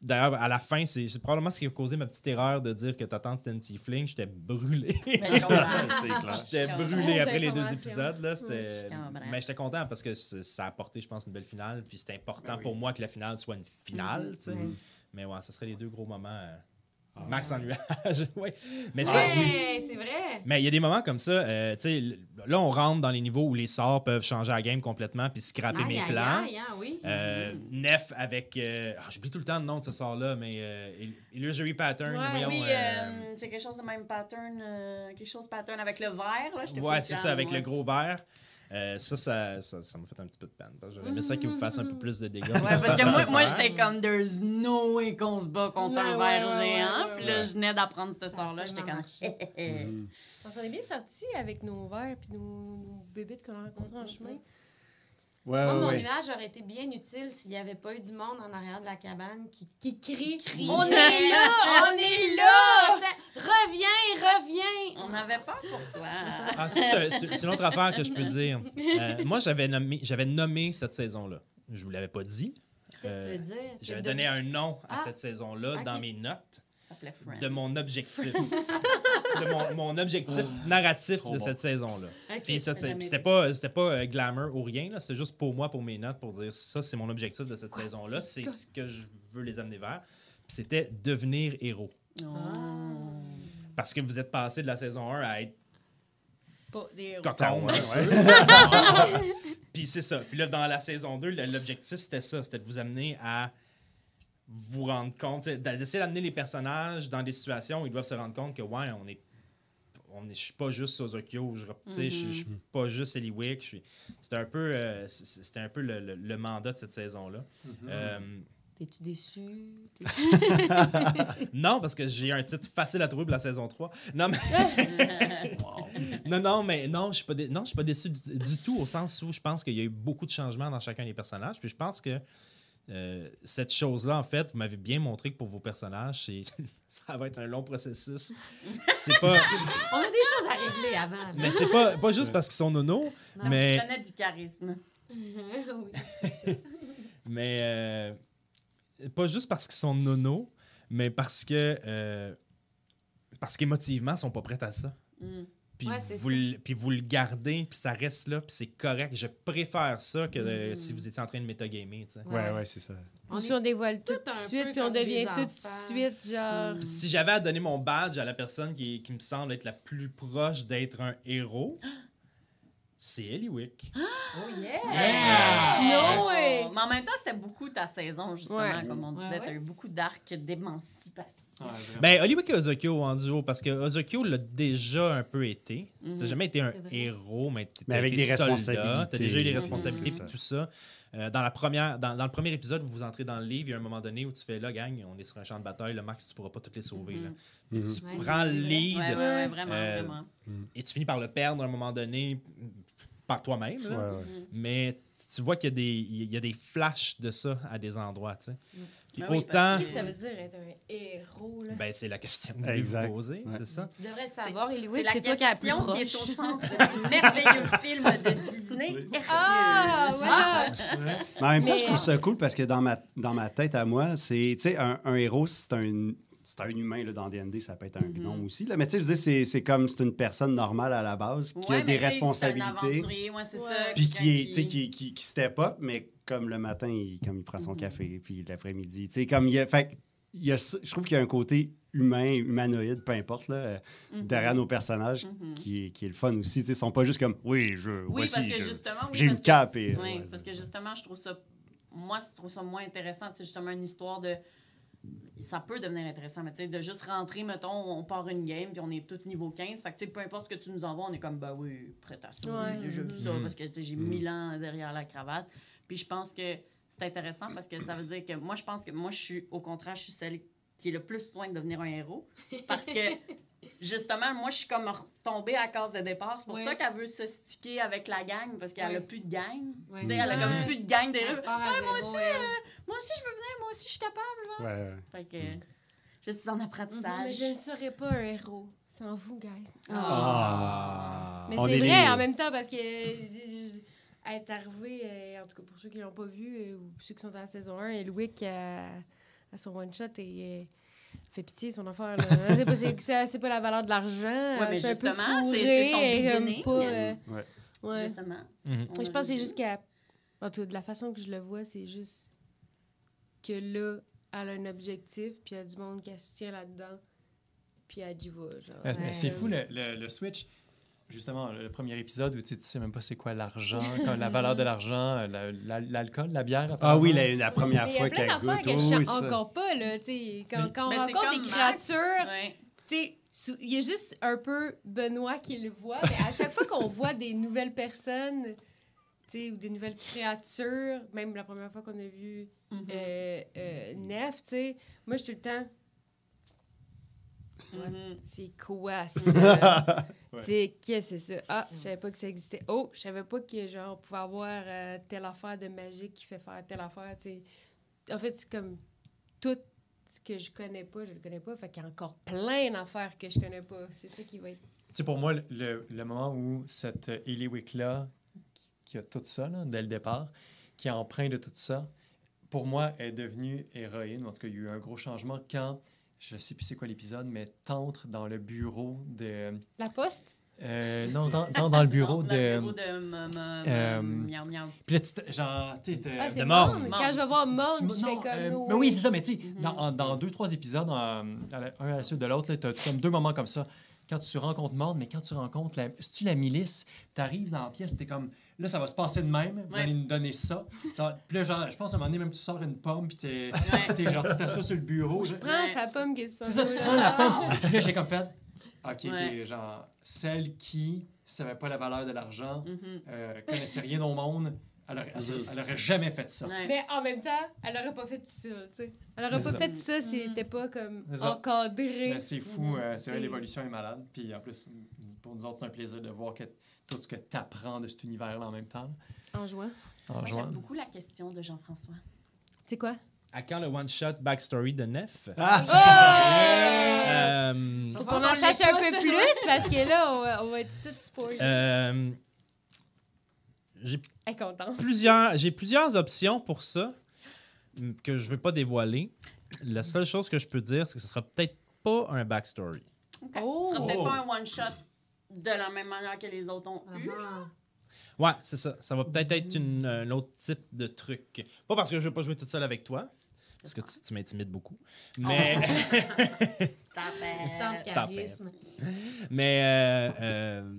D'ailleurs, à la fin, c'est c'est probablement ce qui a causé ma petite erreur de dire que ta tante c'était une tiefling. J'étais brûlé. C'est clair. J'étais brûlé après les deux épisodes. Là, comprends. Mais j'étais content parce que ça a apporté, je pense, une belle finale. Puis c'était important Ben oui. pour moi que la finale soit une finale. tu sais. Mhm. Mais ouais, ce serait les deux gros moments. Ah. Max en nuage. ouais. Mais Ah, c'est- vrai. mais il y a des moments comme ça, euh, tu sais, l- là, on rentre dans les niveaux où les sorts peuvent changer la game complètement puis scraper mes plans. hein, oui. Euh, Nef avec. euh, ah, J'oublie tout le temps le nom de ce sort-là, mais euh, Il- Illusory Pattern. Ouais, voyons, Oui, c'est quelque chose de même pattern, euh, quelque chose pattern avec le vert, là. ouais, c'est ça, avec ouais. le gros verre. Euh, ça, ça, ça, ça m'a fait un petit peu de peine. J'aurais aimé ça qu'il vous fasse un peu plus de dégâts. Ouais, parce que moi, moi j'étais comme There's no way qu'on se bat contre Ouais, un ouais, verre ouais, géant. Puis ouais. là, je venais d'apprendre ce sort-là. J'étais comme. Mhm. On s'en est bien sortis avec nos verres puis nos, nos bébites qu'on a rencontrés en chemin. Ouais, Moi, ouais, mon ouais. nuage aurait été bien utile s'il n'y avait pas eu du monde en arrière de la cabane qui Qui crie. On est là! On est là! Reviens, reviens! On avait peur pour toi. Ah, ça, c'est un- c'est c'est une autre affaire que je peux dire. Euh, moi, j'avais nommé, j'avais nommé cette saison-là. Je vous l'avais pas dit. Qu'est-ce que tu Euh, veux dire? Tu J'avais donné un nom à Ah, cette saison-là dans mes notes Ça s'appelait Friends. de mon objectif. de mon, mon objectif narratif Trop de bon. cette saison-là. Puis c'est- c'était pas, c'était pas euh, glamour ou rien, là, c'était juste pour moi, pour mes notes, pour dire ça, c'est mon objectif de cette saison-là, c'est ce que je veux les amener vers. Puis c'était devenir héros. Oh. Parce que vous êtes passé de la saison 1 à être Pas des héros. cocon. Ouais, ouais. Puis c'est ça. Puis là, dans la saison 2, le- l'objectif, c'était ça. C'était de vous amener à vous rendre compte, tu d'essayer d'amener les personnages dans des situations où ils doivent se rendre compte que, ouais, on est. On est, je suis pas juste Sozokyo, je, tu sais, je, je suis pas juste Eliwick. C'était un peu, euh, c'était un peu le, le- le mandat de cette saison-là. Euh, T'es-tu déçu? non, parce que j'ai un titre facile à trouver pour la saison 3. Non, mais. non, non, mais non, je suis pas, dé- non, je suis pas déçu du, du tout, au sens où je pense qu'il y a eu beaucoup de changements dans chacun des personnages. Puis je pense que euh, cette chose-là, en fait, vous m'avez bien montré que pour vos personnages, ça va être un long processus. C'est pas. On a des choses à régler avant. là. Mais c'est pas, pas juste parce qu'ils sont nono, Non, mais. Je connais du charisme. Oui. Mais euh, pas juste parce qu'ils sont nono, mais parce que euh, parce qu'émotivement, ils sont pas prêts à ça. Mm. Puis, Ouais, vous, le- puis vous le gardez, puis ça reste là, puis c'est correct. Je préfère ça que euh, Mm. si vous étiez en train de métagamer. tu sais. Ouais, ouais, c'est ça. On dévoile tout de suite, puis on devient tout de suite, genre. Puis si j'avais à donner mon badge à la personne qui, qui me semble être la plus proche d'être un héros, c'est Eliwick. Oh yeah! No way! Mais en même temps, c'était beaucoup ta saison, justement, Ouais. comme on disait. Ouais, T'as eu beaucoup d'arcs d'émancipation. Ben, Eliwick et Ozokyo en duo, parce que Ozokyo l'a déjà un peu été. Mhm. T'as jamais été un héros, mais t'as Mais avec été des soldat, responsabilités. T'as déjà eu des Mhm. responsabilités et tout ça. Euh, dans, la première, dans, dans le premier épisode, vous entrez dans le livre, il y a un moment donné où tu fais là, gang, on est sur un champ de bataille, le max, tu pourras pas toutes les sauver. là. Puis Mhm. tu Ouais, prends le lead Ouais, ouais, vraiment, Euh, vraiment. et tu finis par le perdre à un moment donné par toi-même. Ouais. Mais tu- vois qu'il y, a des- il y a des flashs de ça à des endroits. tu sais. Puis Ben oui, autant, Qu'est-ce que ça veut dire être un héros, là? ben, c'est la question que Exact. vous poser, Ouais. c'est ça. Tu devrais savoir, la c'est toi qui la plus question qui proche. est au centre du merveilleux film de Disney, Hercule. Ah, voilà! Mais en même temps, Mais- je trouve ça cool parce que dans ma, dans ma tête à moi, c'est, tu sais, un, un héros, c'est un, c'est un humain, là, dans D&D, ça peut être un Mhm. gnome aussi, là. Mais tu sais, c'est, c'est comme, c'est une personne normale à la base qui Ouais, a des responsabilités. ouais, c'est Ouais. ça. Puis qui, est, tu sais, qui, qui, qui step up, mais comme le matin, il, comme il prend son Mhm. café, puis l'après-midi, tu sais, comme il y a, fait que il y a, je trouve qu'il y a un côté humain, humanoïde, peu importe, là, euh, Mhm. derrière nos personnages, Mhm. qui, est, qui est le fun aussi, tu sais, ils sont pas juste comme, oui, je, Oui, voici, parce que je- justement, oui, j'ai une cape et- oui, ouais, parce que justement, je trouve ça. Moi, je trouve ça moins intéressant. C'est justement une histoire de. Ça peut devenir intéressant, mais tu sais, de juste rentrer, mettons, on part une game, puis on est tous niveau 15. Fait que, tu sais, peu importe ce que tu nous envoies, on est comme, bah oui, prêt à ça. Ouais. J'ai déjà vu ça, Mhm. parce que, tu sais, j'ai Mhm. mille ans derrière la cravate. Puis je pense que c'est intéressant parce que ça veut dire que moi, je pense que moi, je suis, au contraire, je suis celle qui est le plus loin de devenir un héros. Parce que, justement, moi, je suis comme retombée à cause de départ. C'est pour Ouais. ça qu'elle veut se sticker avec la gang, parce qu'elle a Ouais. plus de gang. Sais, elle a comme plus de gang. Elle part à moi aussi, elle. Moi aussi, je veux venir, moi aussi, je suis capable. Fait que, Je suis en Mais apprentissage. je ne serais pas un héros sans vous, guys. Ah. Mais On c'est est vrai les- en même temps parce que euh, être arrivé, euh, en tout cas pour ceux qui l'ont pas vu euh, ou ceux qui sont dans la saison 1, Elwick à, à son one-shot et euh, fait pitié son là. c'est, pas, pas la valeur de l'argent. Ouais, mais justement, c'est- son et comme beginning. pas, euh, Ouais. ouais. Justement. Mhm. Je pense que c'est juste qu'à. En tout cas, de la façon que je le vois, c'est juste que là, elle a un objectif, puis il y a du monde qui la soutient là-dedans, puis elle y va. Genre. Mais- mais c'est fou le, le- le switch. Justement, le premier épisode où tu sais, tu sais même pas c'est quoi l'argent, quand- la valeur de l'argent, la- la- l'alcool, la bière. Ah oui, la, la première Mais il y fois plein qu'elle d'affaires goûte. oui, ça. encore pas, là, tu sais. Quand, Mais- quand on rencontre des Max. créatures, Ouais. tu sais, il y a juste un peu Benoît qui le voit, mais à chaque fois qu'on voit des nouvelles personnes, tu sais, ou des nouvelles créatures, même la première fois qu'on a vu Mhm. euh, euh, Nef, tu sais, moi, je suis tout le temps, Mhm. c'est quoi ça? Ouais. Tu sais, qu'est-ce que c'est ça? Ah, je savais pas que ça existait. Oh, je savais pas que, genre, on pouvait avoir euh, telle affaire de magique qui fait faire telle affaire, tu sais. En fait, c'est comme tout ce que je connais pas, je le connais pas. Fait qu'il y a encore plein d'affaires que je connais pas. C'est ça qui va être. Tu sais, pour moi, le, le moment où cette Eliwick-là, qui a tout ça, là, dès le départ, qui est empreint de tout ça, pour moi, est devenue héroïne. En tout cas, il y a eu un gros changement quand, je sais plus c'est quoi l'épisode, mais t'entres dans le bureau de... La poste? euh, non, dans, dans, dans le bureau Dans de... le bureau de euh, miaou miaou. Puis là, tu genre, tu sais, t'es- Ah, de. Morne. Quand je vais voir Morne, Tu- je fais comme. euh, no mais oui, c'est ça, mais tu sais, Mhm. dans, dans deux, trois épisodes, en- à la- un à la suite de l'autre, tu as comme deux moments comme ça. Quand tu rencontres Mord, mais quand tu rencontres la, si tu la milice, tu arrives dans la pièce, tu es comme, là, ça va se passer de même, vous Ouais. allez nous donner ça. Ça- Puis là, genre, je pense à un moment donné, même tu sors une pomme, puis t'es, Ouais. t'es genre, tu t'assois sur le bureau. Je prends Ouais. sa pomme qui est C'est ça, tu prends la pomme. Puis là, j'ai comme fait, OK, Ouais. genre, celle qui savait pas la valeur de l'argent, Mhm. euh, connaissait rien au monde, elle aurait, elle- Mhm. elle aurait jamais fait ça. Ouais. Mais en même temps, elle aurait pas fait tout ça, tu sais. Elle aurait pas ça. fait ça si elle était pas comme encadrée. Mais c'est fou, euh, c'est vrai, C'est- l'évolution est malade. Puis en plus, pour nous autres, c'est un plaisir de voir que tout ce que tu apprends de cet univers-là en même temps. En jouant. En jouant. J'aime beaucoup la question de Jean-François. C'est quoi? À quand le one-shot backstory de Nef? Ah! Euh, Faut qu'on en sache un peu plus parce que là, on va, on va être tout spoilés. euh, j'ai plusieurs, j'ai plusieurs options pour ça mm, que je ne vais pas dévoiler. La seule chose que je peux dire, c'est que ce sera peut-être pas un backstory. OK. Oh! Ce sera peut-être pas un one-shot de la même manière que les autres ont eu. Ah. Ouais, c'est ça. Ça va peut-être être une- un autre type de truc. Pas parce que je veux pas jouer toute seule avec toi, parce que tu, tu m'intimides beaucoup. Mais, Stand de charisme. mais euh, euh,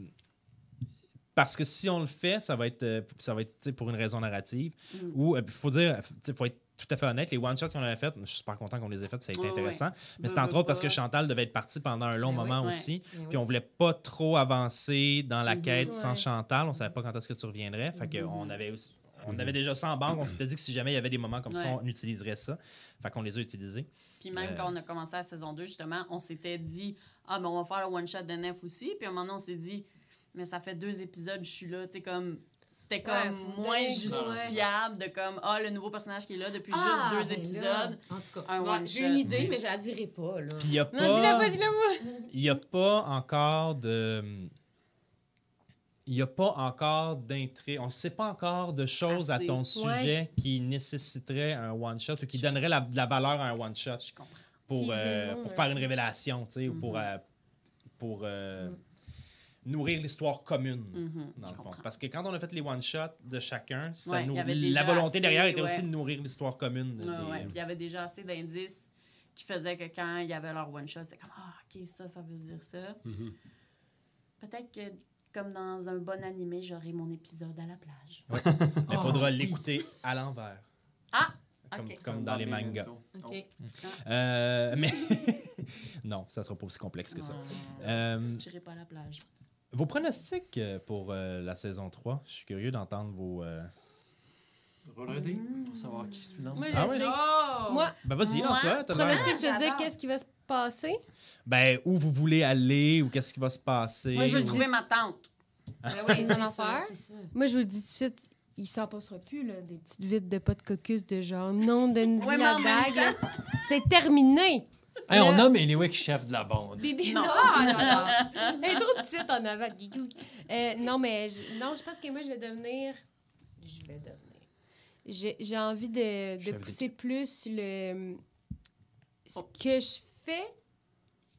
parce que si on le fait, ça va être, euh, ça va être pour une raison narrative. Mm. Ou il faut dire, il faut être tout à fait honnête, les one-shots qu'on avait fait, je suis super content qu'on les ait fait, ça a été intéressant. Mais c'était entre autres parce que Chantal devait être partie pendant un long Ben moment ouais. aussi. Ben. Puis on voulait pas trop avancer dans la Mhm. quête sans. Chantal. On savait pas quand est-ce que tu reviendrais. Fait on avait aussi- on avait déjà ça en banque. On s'était dit que si jamais il y avait des moments comme ça, on utiliserait ça. Fait qu'on les a utilisés. Puis même Euh. quand on a commencé la saison 2, justement, on s'était dit Ah, ben on va faire le one-shot de Nef aussi. Puis à un moment donné, on s'est dit Mais ça fait deux épisodes, je suis là. Tu sais, comme. C'était comme Ouais, moins justifiable de comme Ah, le nouveau personnage qui est là depuis Ah, juste deux ben épisodes. là, En tout cas, Un bon, one j'ai une idée, mais je la dirai pas. Là. Puis il y a Non, dis-le pas, pas, dis-le moi. il y a pas encore de. Il n'y a pas encore d'intrigue. On ne sait pas encore de choses à ton sujet qui nécessiterait un one-shot ou qui donnerait la, de la valeur à un one-shot Je comprends. pour, euh, pour faire une révélation, tu sais, ou pour, Mhm. euh, pour euh, Mm. Nourrir l'histoire commune. Mhm, dans le fond. comprends. Parce que quand on a fait les one-shots de chacun, ça Ouais, avait la volonté assez, derrière était ouais. aussi de nourrir l'histoire commune. Ouais, des- ouais. Puis il y avait déjà assez d'indices qui faisaient que quand il y avait leur one-shot, c'était comme Ah, ok, ça, ça veut dire ça. Mhm. Peut-être que, comme dans un bon animé, j'aurai mon épisode à la plage. Mais il faudra l'écouter à l'envers. Ah! Comme, dans les mangas. OK. Euh, mais non, ça sera pas aussi complexe que ça. Euh, J'irai pas à la plage. Vos pronostics euh, pour euh, la saison 3, je suis curieux d'entendre vos. euh, dé pour savoir qui se lance. Moi, je Ah ouais? sais. Oh! Moi, Ben vas-y, lance-le. pronostic, je veux dire j'adore. qu'est-ce qui va se passer? Ben, où vous voulez aller ou qu'est-ce qui va se passer. Moi, je veux ou- trouver ma tante. Ben C'est oui, c'est ça. Moi, je vous le dis tout de suite, il s'en passera plus, là, des petites vides de pas de cocus de genre non, de Ouais, bague. là. C'est terminé. Hey, on Là- nomme Eliwick chef de la bande. Bibi, Non. non, non, non. Elle est trop petite en avant. Euh, non, mais je, non, je pense que moi, je vais devenir. Je vais devenir. J'ai j'ai envie de, pousser plus le. Ce que je fais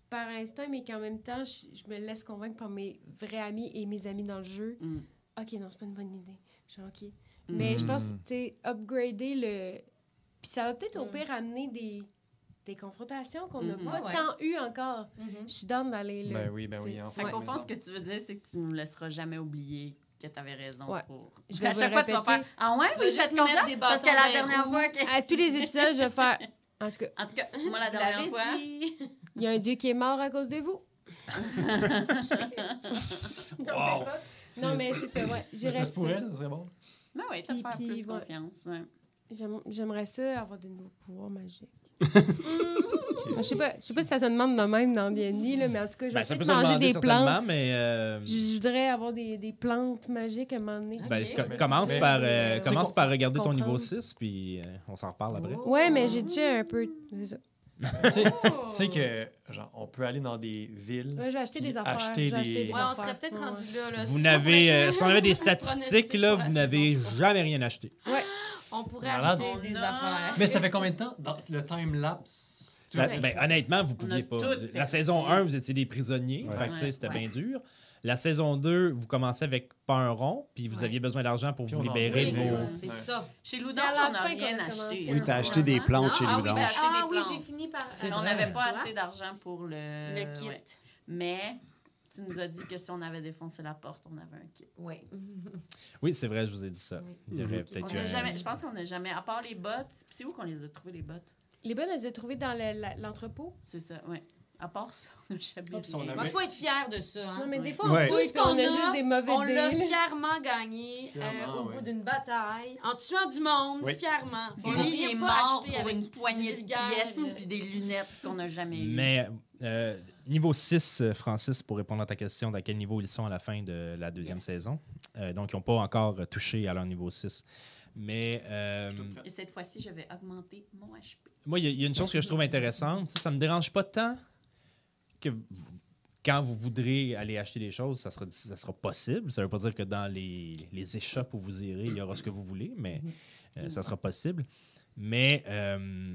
par instinct, mais qu'en même temps, je, je me laisse convaincre par mes vrais amis et mes amis dans le jeu. Mm. Ok, non, c'est pas une bonne idée. Je suis OK. Mais je pense, tu sais, upgrader le. Puis ça va peut-être au Mm. pire amener des, des confrontations qu'on n'a Mhm. pas Ouais. tant eues encore. Mhm. Je suis down d'aller là. Ben oui, ben oui. C'est- En Fait ça- ce que tu veux dire, c'est que tu nous laisseras jamais oublier que tu avais raison Ouais. pour. Je vais à chaque fois, tu vas répéter. faire Ah ouais, Tu oui, faites confiance. des Parce que la dans dernière fois. que- À tous les épisodes, je vais faire. En tout cas, En tout cas, moi, la dernière fois. il y a un dieu qui est mort à cause de vous. non, Wow. Non, mais c'est ça, ouais. Mais J'irais ça se ça. pourrait, ça serait bon. Ben oui, Puis- faire plus ouais. confiance. ouais. J'aimerais ça, avoir des nouveaux pouvoirs magiques. Je sais pas, je sais pas si ça se demande de même dans D&D, là, mais en tout cas, je vais Ben, ça peut peut-être se manger des plantes. mais euh, Je voudrais avoir des, des plantes magiques à un moment donné. ben, commence, mais- par, euh, commence par regarder ton niveau 6, puis euh, on s'en reparle après. Ouais, mais j'ai déjà un peu... Tu sais- Oh. que, genre, on peut aller dans des villes. Ouais, je vais acheter des affaires. acheter je vais acheter des- des Ouais, on serait peut-être Ouais, rendu là. là. Vous Si n'avez, euh, si on avait des statistiques, là, vous n'avez jamais rien acheté. trois. On pourrait Malade. acheter des Non. affaires. Mais ça fait combien de temps dans le time-lapse? Tu Ben, vois, ben, honnêtement, vous pouviez pas. La saison 1, vous étiez des prisonniers. C'était Ouais. bien dur. La saison 2, vous commencez avec pas un rond, puis vous Ouais. aviez besoin d'argent pour Puis vous libérer de vos. c'est Ouais. ça. Chez la on n'a rien acheté. Oui, t'as acheté des plantes Non? chez Ah oui, ben, Ah oui, j'ai fini par. On n'avait pas assez d'argent pour le... Le kit. ouais. Mais tu nous as dit que si on avait défoncé la porte, on avait un kit. Oui. Oui, c'est vrai, je vous ai dit ça. Oui. Il y aurait peut-être On eu a un- jamais, je pense qu'on n'a jamais, à part les bottes, c'est où qu'on les a trouvées, les bottes? Les bonnes, elles les ai trouvées dans le- l'entrepôt. C'est ça, oui. À part ça, on n'a jamais avait- Il faut être fier de ça. hein. Non, mais des fois, on Ouais. qu'on a a, juste des mauvais On l'a fièrement gagné euh, au ouais. bout d'une bataille, en tuant du monde, Oui. fièrement. On est pas mort acheté pour avec une poignée de pièces puis des lunettes qu'on n'a jamais eues. Mais euh, niveau 6, euh, Francis, pour répondre à ta question, d'à quel niveau ils sont à la fin de la deuxième Yes. saison. Euh, donc, ils n'ont pas encore touché à leur niveau 6. Mais euh, Et cette fois-ci, je vais augmenter mon HP. moi, il y, a- il y a une chose que je trouve intéressante. Ça ne me dérange pas tant que vous- quand vous voudrez aller acheter des choses, ça sera, ça sera possible. Ça ne veut pas dire que dans les, les échoppes où vous irez, il y aura ce que vous voulez, mais euh, ça sera possible. Mais euh,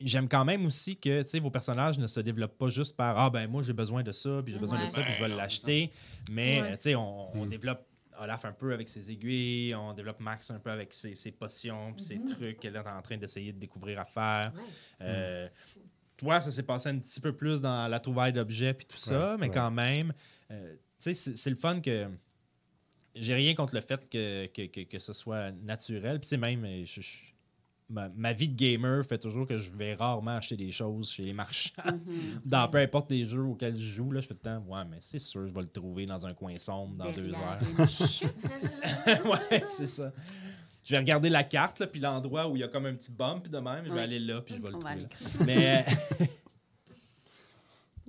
j'aime quand même aussi que tu sais, vos personnages ne se développent pas juste par Ah, ben moi, j'ai besoin de ça, puis j'ai besoin de ça, puis je vais l'acheter. Mais Ouais. tu sais, on, on Mm. développe Olaf un peu avec ses aiguilles, on développe Max un peu avec ses, ses potions, puis ses trucs qu'elle est en train d'essayer de découvrir à faire. Ouais. Euh, Toi, ça s'est passé un petit peu plus dans la trouvaille d'objets puis tout ça, Ouais, mais ouais. quand même, euh, tu sais, c'est c'est le fun que. J'ai rien contre le fait que, que, que, que ce soit naturel. Puis, tu sais, même, je- je- ma, ma vie de gamer fait toujours que je vais rarement acheter des choses chez les marchands. Mhm. dans peu importe les jeux auxquels je joue, là, je fais le temps, ouais, mais c'est sûr, je vais le trouver dans un coin sombre dans deux heures. chute. ouais, c'est ça. Je vais regarder la carte, là, puis l'endroit où il y a comme un petit bump de même, je vais Ouais. aller là, puis je vais le On trouver. Mais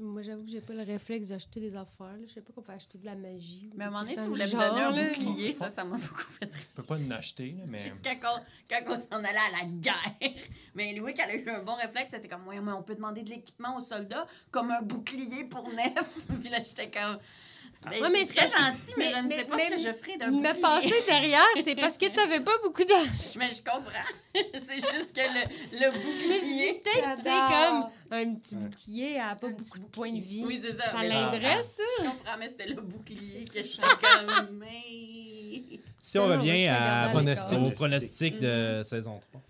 Moi, j'avoue que j'ai pas le réflexe d'acheter des affaires. là. Je sais pas qu'on peut acheter de la magie. Mais à un moment donné, tu voulais me donner un là. bouclier, ça, ça m'a beaucoup fait rire. Je peux pas en acheter, là, mais. Quand on, quand on s'en allait à la guerre. Mais Louis, qu'elle a eu un bon réflexe, c'était comme, ouais, mais on peut demander de l'équipement aux soldats, comme un bouclier pour neuf. Puis là, j'étais comme. Ben, Ouais, mais c'est très gentil, mais, mais- je ne sais pas mais- ce que je ferais d'un Me bouclier. passer derrière, c'est parce que t'avais pas beaucoup d'argent. Mais je comprends. c'est juste que le, le Je me suis bouclier. dit, peut-être, tu sais, comme un petit bouclier, elle a pas beaucoup de points de vie. Oui, c'est ça. Ça l'aiderait, ça? Je comprends, mais c'était le bouclier que je suis comme. Mais. si on Non, revient à, au pronostic de saison 3.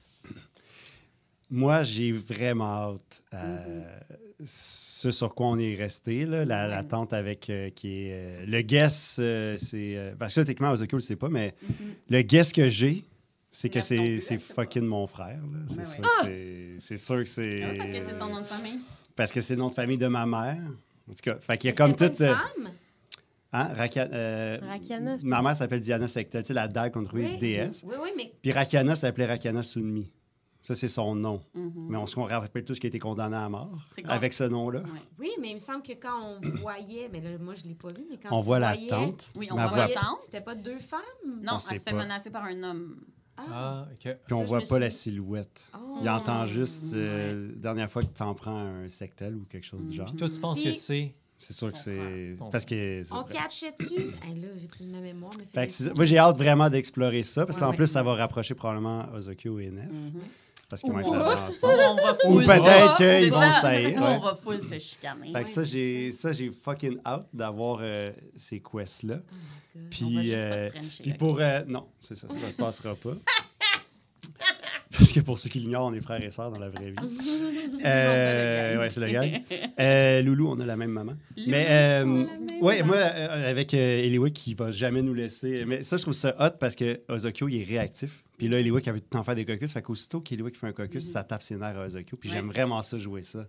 Moi, j'ai vraiment hâte à Mhm. Ce sur quoi on est resté, là, la, la tente avec euh, qui est euh, le guess, euh, c'est parce que là, techniquement Ozokyo le sait pas, mais Mhm. le guess que j'ai, c'est que c'est fucking mon frère. C'est sûr ouais. que c'est- c'est sûr que c'est Ah, parce que c'est son nom de famille? parce que c'est le nom de famille de ma mère. En tout cas, fait qu'il y a comme toute femme? hein, Raka- euh, ma mère s'appelle Diana Sectel, tu sais la dague qu'on a trouvée Oui. déesse. Oui, oui, mais Puis Rakiana s'appelait Rakiana Sunmi. Ça c'est son nom. Mhm. Mais on se rappelle tous qu'il a été condamné à mort avec ce nom-là. Ouais. oui, mais il me semble que quand on voyait, mais là, moi je l'ai pas vu, mais quand On voit la tente, Oui, on voit la tente. C'était pas deux femmes? Non, On elle se fait pas. menacer par un homme. Ah. Ah, OK. puis on Ça, voit pas la silhouette. Oh, Il entend juste, euh, dernière fois que tu en prends un sectel ou quelque chose du genre. Puis toi, tu penses Puis- que c'est. C'est sûr que c'est. Parce que. On vrai. catchait dessus. hey, là, j'ai pris de ma mémoire. Mais Fait que moi, j'ai hâte vraiment d'explorer ça parce Ouais, qu'en ouais. plus, ça va rapprocher probablement Ozokyo et Nef Mhm. Parce qu'ils vont être là Ou ensemble. on va Ou full peut-être qu'ils c'est vont ouais. on va full se chicaner. Fait que ça, j'ai ça, j'ai fucking hâte d'avoir euh, ces quests-là. Oh. Puis, On va juste pas euh, puis pour. euh, non, c'est ça, ça se passera pas. Parce que pour ceux qui l'ignorent, on est frères et sœurs dans la vraie vie. C'est Euh, ouais, c'est le. Euh, Loulou, on a la même maman. Mais euh, ouais, moi, euh, avec euh, Eliwick, il va jamais nous laisser. Mais ça, je trouve ça hot parce que Ozokyo, il est réactif. Puis là, Eliwick avait tout le temps faire des caucus. Fait qu'aussitôt qu'Eliwick fait un caucus, ça tape ses nerfs à Ozokyo. Puis Ouais. j'aime vraiment ça, jouer ça.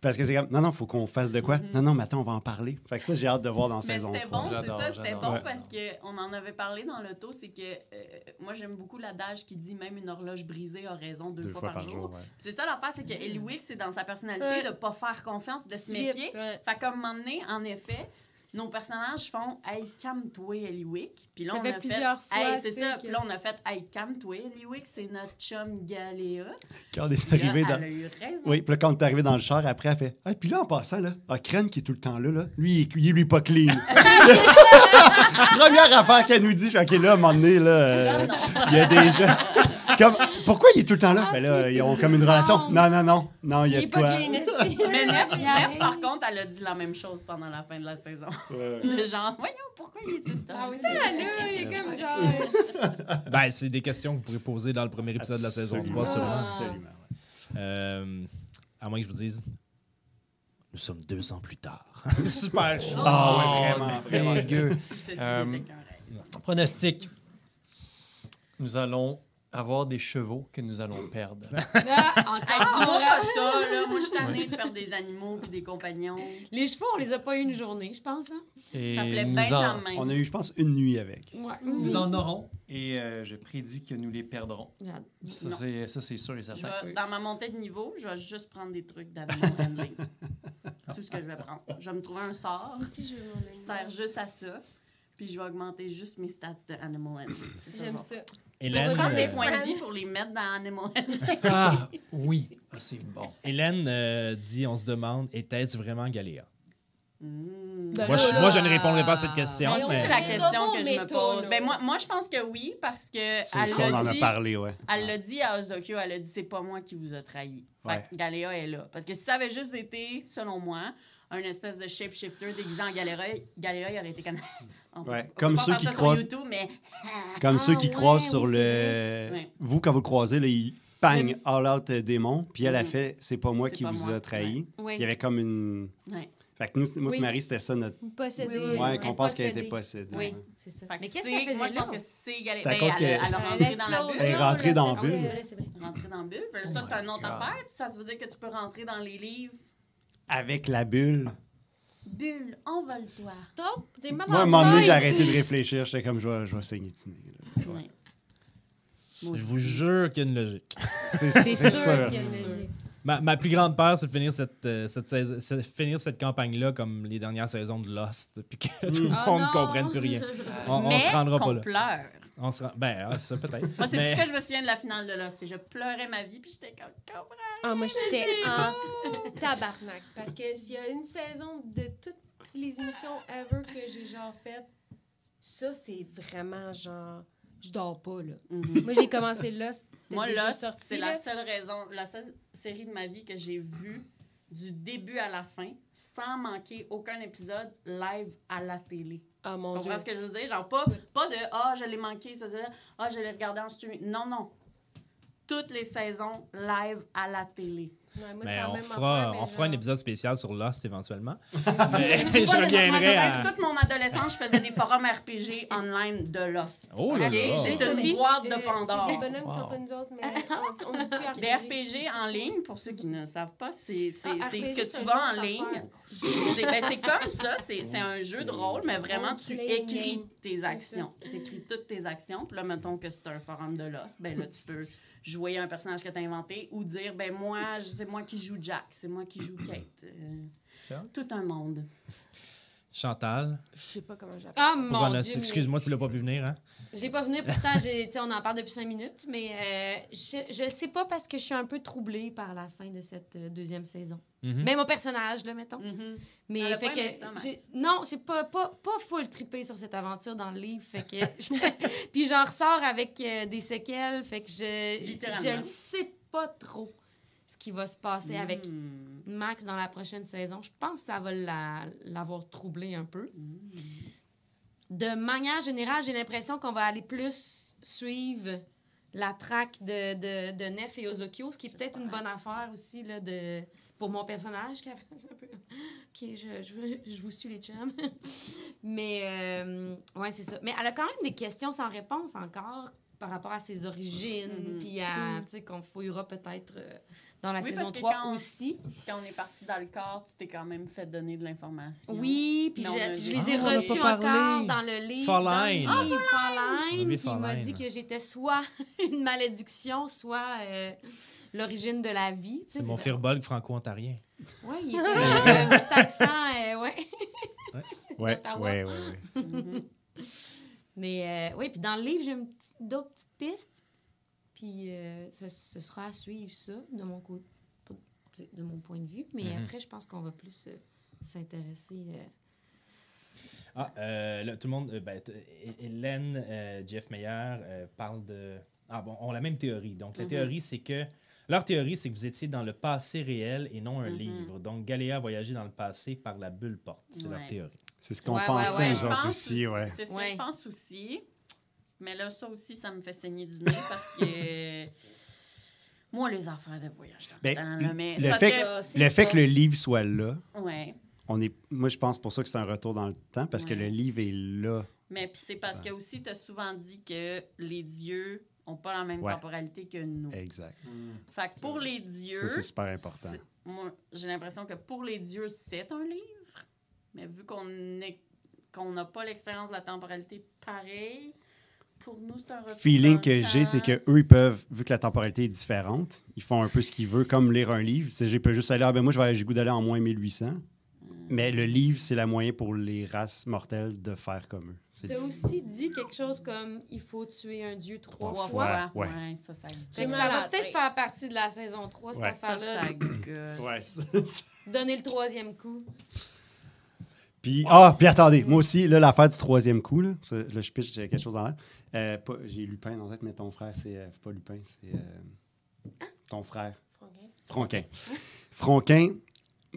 Parce que c'est comme, non, non, faut qu'on fasse de quoi? Non, non, mais attends, on va en parler. Fait que ça, j'ai hâte de voir dans Mais saison c'était 3. bon, c'est ça, c'était bon Ouais. parce qu'on en avait parlé dans l'auto, c'est que euh, moi j'aime beaucoup l'adage qui dit même une horloge brisée a raison deux, Deux fois, par, jour. ouais. C'est ça l'affaire, c'est que Eliwick, c'est dans sa personnalité Ouais. de pas faire confiance, de se méfier. ouais. Fait qu'à un moment donné, en effet, nos personnages font Hey, calme-toi, Eliwick. Puis là, Ça on fait a plusieurs fait. fois, Hey, c'est tu sais, ça. que- Puis là, on a fait Hey, calme-toi, Eliwick, c'est notre chum Galéa. Quand on est arrivé dans. Elle a eu raison. Oui, puis là, quand on est arrivé dans le char, après, elle fait Ah, puis là, en passant, là, ah, Kren qui est tout le temps là, là lui, il est, il est, lui pas clean. Première affaire qu'elle nous dit, je suis OK, là, à un moment donné, là, euh, il y a des gens. Comme, pourquoi il est tout le temps là? Ben là, ils ont comme une relation. Non, non, non. Non, il y a de pas quoi? Mais Nef, Nef, par contre, elle a dit la même chose pendant la fin de la saison. Ouais. De genre, voyons, pourquoi il est tout le temps. Ah oui, Ah, là, il est comme genre. Ben, c'est des questions que vous pourrez poser dans le premier épisode de la saison 3, sûrement. Absolument. ouais. Euh, à moins que je vous dise, nous sommes deux ans plus tard. Super chaud. Ah, ouais, vraiment, vraiment. Dégueu. Euh. Pronostic. Nous allons avoir des chevaux que nous allons perdre. Ah, encore. dis-moi pas ça, là. Moi, je suis tannée de perdre des animaux puis des compagnons. Les chevaux, on les a pas eu une journée, je pense. Hein? Et Ça s'appelait nous en, Benjamin. On a eu, je pense, une nuit avec. Ouais. nous en aurons et euh, je prédis que nous les perdrons. Ça, c'est, ça, c'est sûr et certain. vais- dans ma montée de niveau, je vais juste prendre des trucs d'animal handling. Tout ce que je vais prendre. Je vais me trouver un sort qui sert juste à ça. Puis je vais augmenter juste mes stats de animal handling. J'aime je vais ça. Je Hélène, vais prendre des euh, points de vie pour les mettre dans animal handling. Ah, oui. Ah, c'est bon. Hélène euh, dit on se demande, était-ce vraiment Galéa? Mm. Ben moi, je, moi, je ne répondrai pas à cette question. Ben, Mais ça, mais- c'est la question que je me pose. Ben, moi, moi, je pense que oui, parce que C'est elle ça, on en l'a a dit, parlé, ouais. elle l'a dit à Ozokyo, elle a dit c'est pas moi qui vous a trahi. Fait Ouais. que Galéa est là. Parce que si ça avait juste été, selon moi, un espèce de shapeshifter déguisé en Galéa, Galéa, il aurait été. On peut- Ouais, on peut comme pas ceux faire qui sur croisent- YouTube, mais Comme Ah, ceux qui ouais, croisent oui, sur le. Ouais. Vous, quand vous le croisez, là, il bang, all out euh, démon. Puis elle a Mhm. fait c'est pas moi qui pas vous moi. a trahi. Il y avait comme une. Ouais. Fait que nous, moi Oui. et Marie, c'était ça notre. Possédé. Oui, Ouais, qu'on pense qu'elle possédée. était possédée. Oui, c'est ça. Fait Mais qu'est-ce qu'elle faisait Moi, je pense que c'est à Ben, cause elle, elle a Elle rentré dans la explose. bulle. Elle est rentrée dans la Ah oui, bulle. c'est vrai, c'est vrai. Rentrer dans la bulle. Ça, c'est une autre God. affaire. Ça veut dire que tu peux rentrer dans les livres. Avec la bulle. Bulle, envole-toi. Stop! T'es mal Moi, à un en moment donné, j'ai arrêté de réfléchir. J'étais comme, je vais, je vais saigner du nez. là. Ouais. Je vous jure qu'il y a une logique. C'est sûr sûr. qu'il y a une logique. Ma, ma plus grande peur, c'est de finir cette, euh, cette, saison- c'est de finir cette campagne-là comme les dernières saisons de Lost, puis que tout le Ah monde ne non! comprenne plus rien. On, on Mais se rendra pas qu'on là. pleure. On se rend- Ben, ah, ça peut-être. Moi, c'est Mais- tout ce que je me souviens de la finale de là? C'est je pleurais ma vie, puis j'étais comme, comprends. Ah, moi, j'étais en tabarnak. Parce que s'il y a une saison de toutes les émissions ever que j'ai genre faites, ça, c'est vraiment genre. Je dors pas, là. Moi, j'ai commencé là. c'était Moi, sorti, c'est la seule raison, la seule série de ma vie que j'ai vue du début à la fin, sans manquer aucun épisode live à la télé. Ah, mon Tu Dieu. ce que je veux dire? Genre, pas, pas de « Ah, je l'ai manqué, ça, ça, ah, je l'ai regardé en streaming. » Non, non. Toutes les saisons live à la télé. Ouais, moi, Mais on même fera, affaire, mais on fera un épisode spécial sur Lost éventuellement. Mais je reviendrai à. Toute mon adolescence, je faisais des forums RPG online de Lost. Oh là Ok, là! j'ai une boîte de euh, Pandore. Qui sont Wow. pas nous autres, mais on, on RPG. Des RPG en ligne, pour ceux qui ne savent pas, c'est c'est- Ah, que tu vas en ligne. C'est ben, c'est comme ça, c'est c'est un jeu de rôle, mais vraiment, tu écris tes actions. Tu écris toutes tes actions. Puis là, mettons que c'est un forum de Lost, ben là, tu peux jouer un personnage que tu as inventé ou dire, ben moi, je- c'est moi qui joue Jack, c'est moi qui joue Kate. Euh, tout un monde. Chantal? Je sais pas comment j'appelle. Ah, mon Dieu. mais- Excuse-moi, tu l'as pas vu venir, hein? Je l'ai pas venu, pourtant, j'ai- on en parle depuis cinq minutes, mais euh, je ne sais pas parce que je suis un peu troublée par la fin de cette euh, deuxième saison. Mhm. Mais mon personnage, là, mettons. Mhm. Mais fait que. j'ai- non, j'ai pas, pas, pas full trippé sur cette aventure dans le livre. Fait que. Puis j'en ressors avec euh, des séquelles. Fait que je. Littéralement. Je ne sais pas trop ce qui va se passer avec Mm. Max dans la prochaine saison. Je pense que ça va la- l'avoir troublé un peu. Mm. De manière générale, j'ai l'impression qu'on va aller plus suivre la traque de, de, de Nef et Ozokyo, ce qui est peut-être une bonne affaire aussi là, de, pour mon personnage. Qui a fait un peu... OK, je, je, veux- je vous suis les chums. Mais, euh, ouais, c'est ça. Mais elle a quand même des questions sans réponse encore par rapport à ses origines, Mhm. puis à, tu sais, qu'on fouillera peut-être euh, dans la Oui, saison parce que 3 quand- aussi. Quand on est parti dans le corps, tu t'es quand même fait donner de l'information. Oui, puis je, a les ai Ah, reçus encore dans le livre. Falline. Dans le livre, On a Falline. il m'a dit que j'étais soit une malédiction, soit euh, l'origine de la vie. tu sais. C'est mon firbolg franco-ontarien. Oui, il était un petit accent, euh, ouais. Ouais, ouais, ouais. Mais euh, oui, puis dans le livre, j'ai une petite- d'autres petites pistes. Puis euh, ce, ce sera à suivre ça de mon côté, de mon point de vue. Mais Mhm. après, je pense qu'on va plus euh, s'intéresser. euh, Ah, euh, là, tout le monde. euh, ben, Hélène, euh, Jeff Meyer euh, parlent de. Ah bon, ont la même théorie. Donc, la Mhm. théorie, c'est que. Leur théorie, c'est que vous étiez dans le passé réel et non un Mhm. livre. Donc, Galéa a voyagé dans le passé par la bulle porte. C'est leur Ouais. théorie. C'est ce qu'on Ouais, pensait, ouais, pense aussi, ouais. C'est ce que je pense aussi. Mais là, ça aussi, ça me fait saigner du nez parce que. Moi, les affaires de voyage dans le Ben, temps, là, mais le fait que- Le fait que le livre soit là, Ouais. on est, moi, je pense pour ça que c'est un retour dans le temps, parce que le livre est là. Mais puis c'est parce que aussi, tu as souvent dit que les dieux ont pas la même Ouais. temporalité que nous. Exact. Fait que pour les dieux. Ça, c'est super important. Moi, j'ai l'impression que pour les dieux, c'est un livre. Mais vu qu'on est- qu'on n'a pas l'expérience de la temporalité pareil, pour nous, c'est un retour feeling que j'ai, c'est que eux ils peuvent, vu que la temporalité est différente, ils font un peu ce qu'ils veulent, comme lire un livre. C'est, j'ai peut juste aller, ah ben moi, je vais- j'ai goût d'aller en moins 1800. Mais le livre, c'est la moyen pour les races mortelles de faire comme eux. C'est T'as aussi dit quelque chose comme il faut tuer un dieu trois Trois fois. fois. Ouais. Ouais, ça, va peut-être faire partie de la saison 3, cette Ouais. Ça, affaire-là. ça gosse. Ouais, ça- ça- Donner le troisième coup. Puis, ah, puis attendez, moi aussi, là, l'affaire du troisième coup, là, ça- là je pitch quelque chose dans l'air. Euh, pas- j'ai Lupin dans la tête, mais ton frère, c'est euh, pas Lupin, c'est euh, ton frère. Fronquin. Fronquin,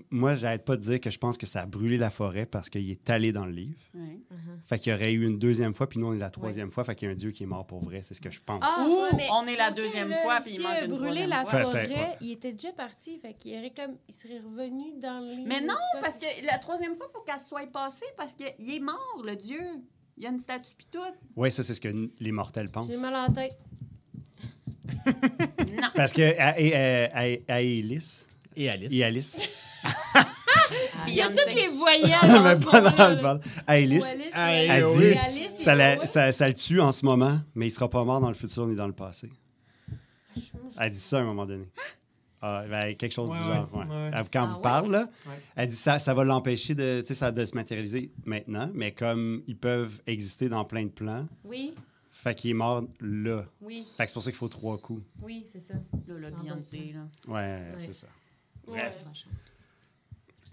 moi, j'arrête pas de dire que je pense que ça a brûlé la forêt parce qu'il est allé dans le livre. Ouais. Fait qu'il y aurait eu une deuxième fois, puis nous, on est la troisième fois. Fait qu'il y a un dieu qui est mort pour vrai, c'est ce que je pense. Ah! Ou Ouais, mais on est la deuxième là, fois, puis il manque une brûlé la fois. Forêt, ouais. il était déjà parti, fait qu'il aurait comme, il serait revenu dans le livre. Mais non, parce que la troisième fois, il faut qu'elle soit passée parce qu'il est mort, le dieu. Il y a une statue pis tout. Ouais, ça, c'est ce que les mortels pensent. J'ai mal à la tête. Non. Parce que à, à, à- à Alice, Et Alice. et Alice, Il y a toutes les voyelles. mais pas dans le bord. À Alice, elle oui. dit, ça, la- ça, ça le tue en ce moment, mais il sera pas mort dans le futur ni dans le passé. Elle dit ça à un moment donné. Ah, ben, quelque chose Ouais, du genre. ouais. ouais. Elle- Quand Ah vous ouais? parle, là, Ouais. elle dit ça, ça va l'empêcher de, tu sais, ça, de se matérialiser maintenant, mais comme ils peuvent exister dans plein de plans, Oui, fait qu'il est mort là. oui, Fait que c'est pour ça qu'il faut trois coups. oui, c'est ça. Là, là, Beyoncé, là. Ouais, c'est ça. Bref.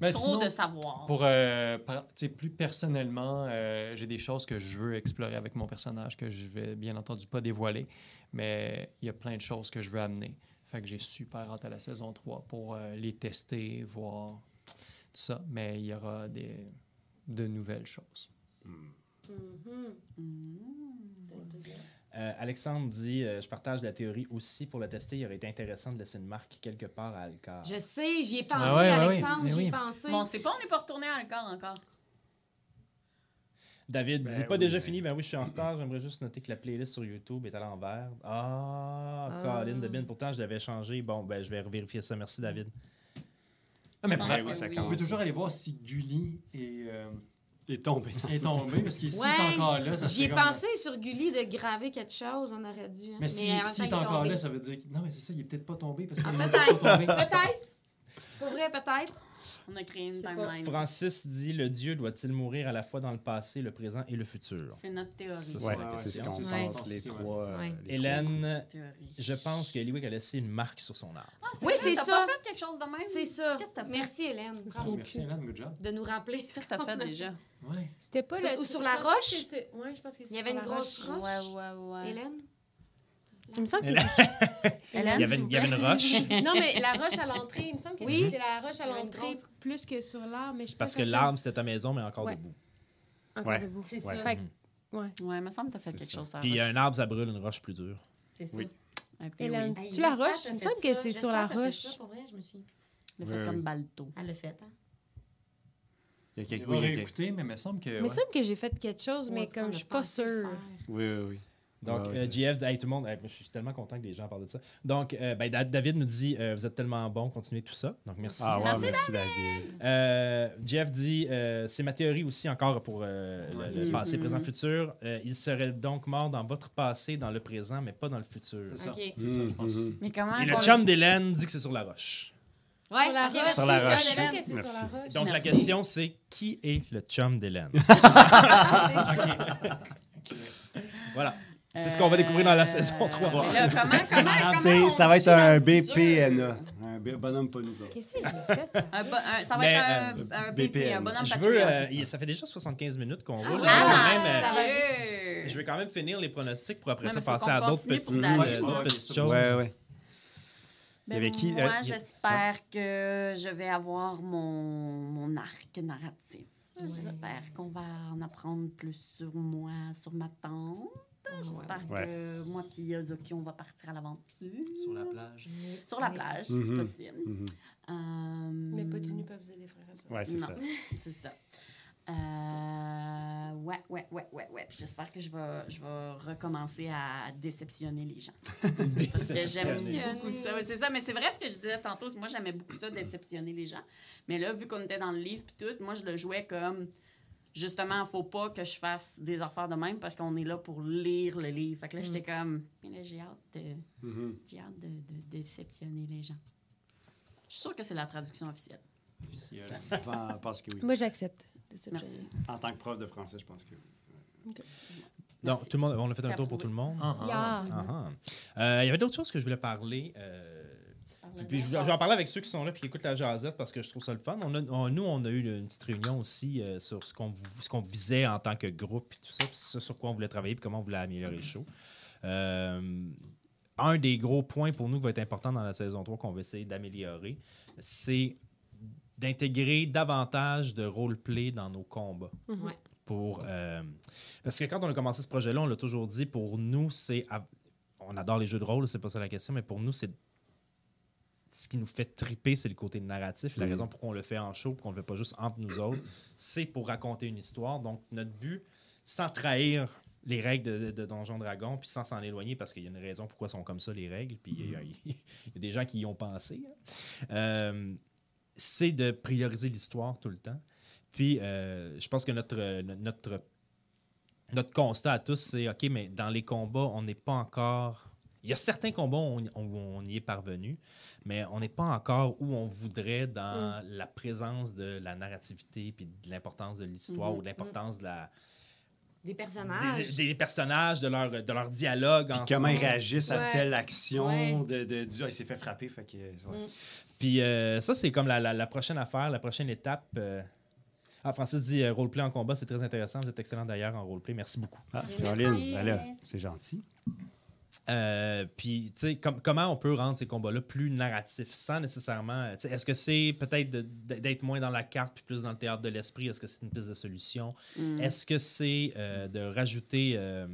Mais Trop sinon, de savoir. Pour, euh, par- tu sais, plus personnellement, euh, j'ai des choses que je veux explorer avec mon personnage que je vais bien entendu pas dévoiler, mais il y a plein de choses que je veux amener. Fait que j'ai super hâte à la saison 3 pour euh, les tester, voir tout ça, mais il y aura des, de nouvelles choses. Mhm. Mm. Euh, Alexandre dit euh, Je partage la théorie aussi. Pour le tester, il aurait été intéressant de laisser une marque quelque part à Alcar. Je sais, j'y ai pensé, Ah ouais, ouais, Alexandre, ouais, j'y ai oui. pensé. Bon, on sait pas, on n'est pas retourné à Alcor encore. David dit Ben Pas oui, déjà mais- fini Ben oui, je suis en retard. J'aimerais juste noter que la playlist sur YouTube est à l'envers. Ah, Ah. Colin de Bin. Pourtant, je l'avais changé. Bon, ben, je vais vérifier ça. Merci, David. Ah, mais oui, ça oui. on peut toujours aller voir si Gulli est, euh, est tombé. est tombé, parce qu'il s'il Ouais, est encore là, ça J'y ai pensé sur Gulli de graver quelque chose, on aurait dû. hein. Mais s'il est temps, il est encore tombé. là, ça veut dire. Non, mais c'est ça, il est peut-être pas tombé parce qu'il Ah, est peut-être. pas tombé. Peut-être. Pour vrai, peut-être. On a créé une timeline. Francis dit Le Dieu doit-il mourir à la fois dans le passé, le présent et le futur? C'est notre théorie. Ouais, c'est ce question. qu'on pense, les trois. euh, les Hélène, Théorie. je pense que Eliwick a laissé une marque sur son arbre. Ah, Oui, c'est t'as ça. pas fait quelque chose de même? C'est ça. Qu'est-ce que t'as fait? Merci, Hélène. Merci, Hélène, good job. De nous rappeler. Qu'est-ce que t'as fait déjà? Ouais. C'était pas Sur- le. ou sur je la roche? Ouais, je pense que c'est Il y avait une grosse roche. Ouais, ouais, ouais. Hélène? Il me semble que Il y avait, il y une roche. Non, mais la roche à l'entrée, il me semble que Oui. c'est la roche à Il y l'entrée grosse- plus que sur l'arbre. mais je suis Parce que l'arbre, c'était ta maison, mais encore Ouais. debout. Encore Ouais. debout. C'est Ouais. ça. Fait ouais. Ouais, il me semble que t'as fait quelque ça. chose. Puis roche. un arbre, ça brûle, une roche plus dure. C'est ça. Oui. Un peu, Hélène, oui. C'est-tu la roche? Il me semble que c'est sur la roche. pour vrai, je me suis... Le Oui, fait comme Balto. Elle l'a fait, hein? Il y a vais oui, il y a réécouter, mais il me semble que. Il me semble que j'ai fait quelque chose, mais tu comme je suis le pas le sûre. Oui, oui, oui. Donc, Ouais, euh, ouais. JF dit, hey, tout le monde, hey, je suis tellement content que les gens parlent de ça. Donc, euh, ben, Da- David nous dit, euh, vous êtes tellement bon, continuez tout ça. Donc, merci. Ah ouais, Merci, merci, David. Euh, Jeff dit, euh, c'est ma théorie aussi encore pour euh, le- passé, Mhm. présent, futur. Euh, il serait donc mort dans votre passé, dans le présent, mais pas dans le futur. C'est ça. Ok. C'est ça, je pense aussi. Mais comment Et le chum d'Hélène dit que c'est sur la roche. Ouais, Sur la ok, roche. merci, Sur la John roche. Merci. sur la roche. Donc, la question, c'est qui est le chum d'Hélène? voilà. C'est ce qu'on va découvrir dans la saison 3. Euh, là, comment, comment, Ah, comment ça va être un? BPNA. Un bonhomme pas nous autres. Qu'est-ce que j'ai fait? Un, bo- un- ça va Mais, être euh, un. BP, un bonhomme Je veux, euh, ça fait déjà 75 minutes qu'on roule. veux quand Ah, même, euh, ça va sérieux? je vais quand même finir les pronostics pour après ça passer à d'autres petites, euh, d'autres choses. Ouais, ouais. Ben, avait qui? Moi, Euh, j'espère que je vais avoir mon, mon arc narratif. J'espère qu'on va en apprendre plus sur moi, sur ma tante. J'espère Ouais. que moi et Yozoki, on va partir à l'aventure. Sur la plage. Sur la plage, si Mhm. possible. Mhm. Euh, Mais pas du nu, pas vous des frères et sœurs. Ouais, c'est non, ça. c'est ça. Euh, ouais, ouais, ouais, ouais, ouais. Puis J'espère que je vais, je vais recommencer à déceptionner les gens. Parce que j'aime beaucoup ça. Ouais, C'est ça, mais c'est vrai ce que je disais tantôt. Moi, j'aimais beaucoup ça, déceptionner les gens. Mais là, vu qu'on était dans le livre puis tout, moi, je le jouais comme justement, faut pas que je fasse des affaires de même parce qu'on est là pour lire le livre. Fait que là, j'étais comme, mais là, j'ai hâte, de, Mhm. j'ai hâte de, de déceptionner les gens. Je suis sûre que c'est la traduction officielle. Officiel. Je pense que oui. Moi, j'accepte. Merci. En tant que prof de français, je pense que oui. Donc, tout le monde, on a fait un tour pour tout le monde. Ah. Yeah. Ah, ah. Euh, Il y avait d'autres choses que je voulais parler. euh, puis, puis je, vais- en parler avec ceux qui sont là et qui écoutent la jazette parce que je trouve ça le fun. On a- on- nous, on a eu une petite réunion aussi euh, sur ce qu'on ce qu'on visait en tant que groupe et tout ça, puis ce sur quoi on voulait travailler et comment on voulait améliorer le show. Euh, un des gros points pour nous qui va être important dans la saison 3 qu'on va essayer d'améliorer, c'est d'intégrer davantage de roleplay dans nos combats. Mhm. Pour, euh, parce que quand on a commencé ce projet-là, on l'a toujours dit, pour nous, c'est... On adore les jeux de rôle, c'est pas ça la question, mais pour nous, c'est... Ce qui nous fait triper, c'est le côté narratif. La raison pourquoi on le fait en show, pourquoi on le fait pas juste entre nous autres, c'est pour raconter une histoire. Donc, notre but, sans trahir les règles de, de, de Donjon Dragon, puis sans s'en éloigner, parce qu'il y a une raison pourquoi sont comme ça, les règles, puis il y, a- y a des gens qui y ont pensé, hein. Euh, c'est de prioriser l'histoire tout le temps. Puis, euh, je pense que notre, notre, notre constat à tous, c'est OK, mais dans les combats, on n'est pas encore. Il y a certains combats où on, où on y est parvenu, mais on n'est pas encore où on voudrait dans la présence de la narrativité, puis de l'importance de l'histoire Mhm. ou de l'importance de la, Des des, personnages. des personnages, de leur, de leur dialogue Puis ensemble. comment ils réagissent à telle action Ouais. de, de, du ah, il s'est fait frapper. Fait que, ouais. Puis euh, ça, c'est comme la, la- la prochaine affaire, la prochaine étape. euh. Ah, Francis dit euh, roleplay en combat, c'est très intéressant. Vous êtes excellent d'ailleurs en roleplay. Merci beaucoup. Ah, Merci. Caroline, ben c'est gentil. Euh, puis, tu sais, com- comment on peut rendre ces combats-là plus narratifs sans nécessairement. tu sais, Est-ce que c'est peut-être d'être moins dans la carte puis plus dans le théâtre de l'esprit? Est-ce que c'est une piste de solution? Mm. Est-ce que c'est euh, de rajouter. euh,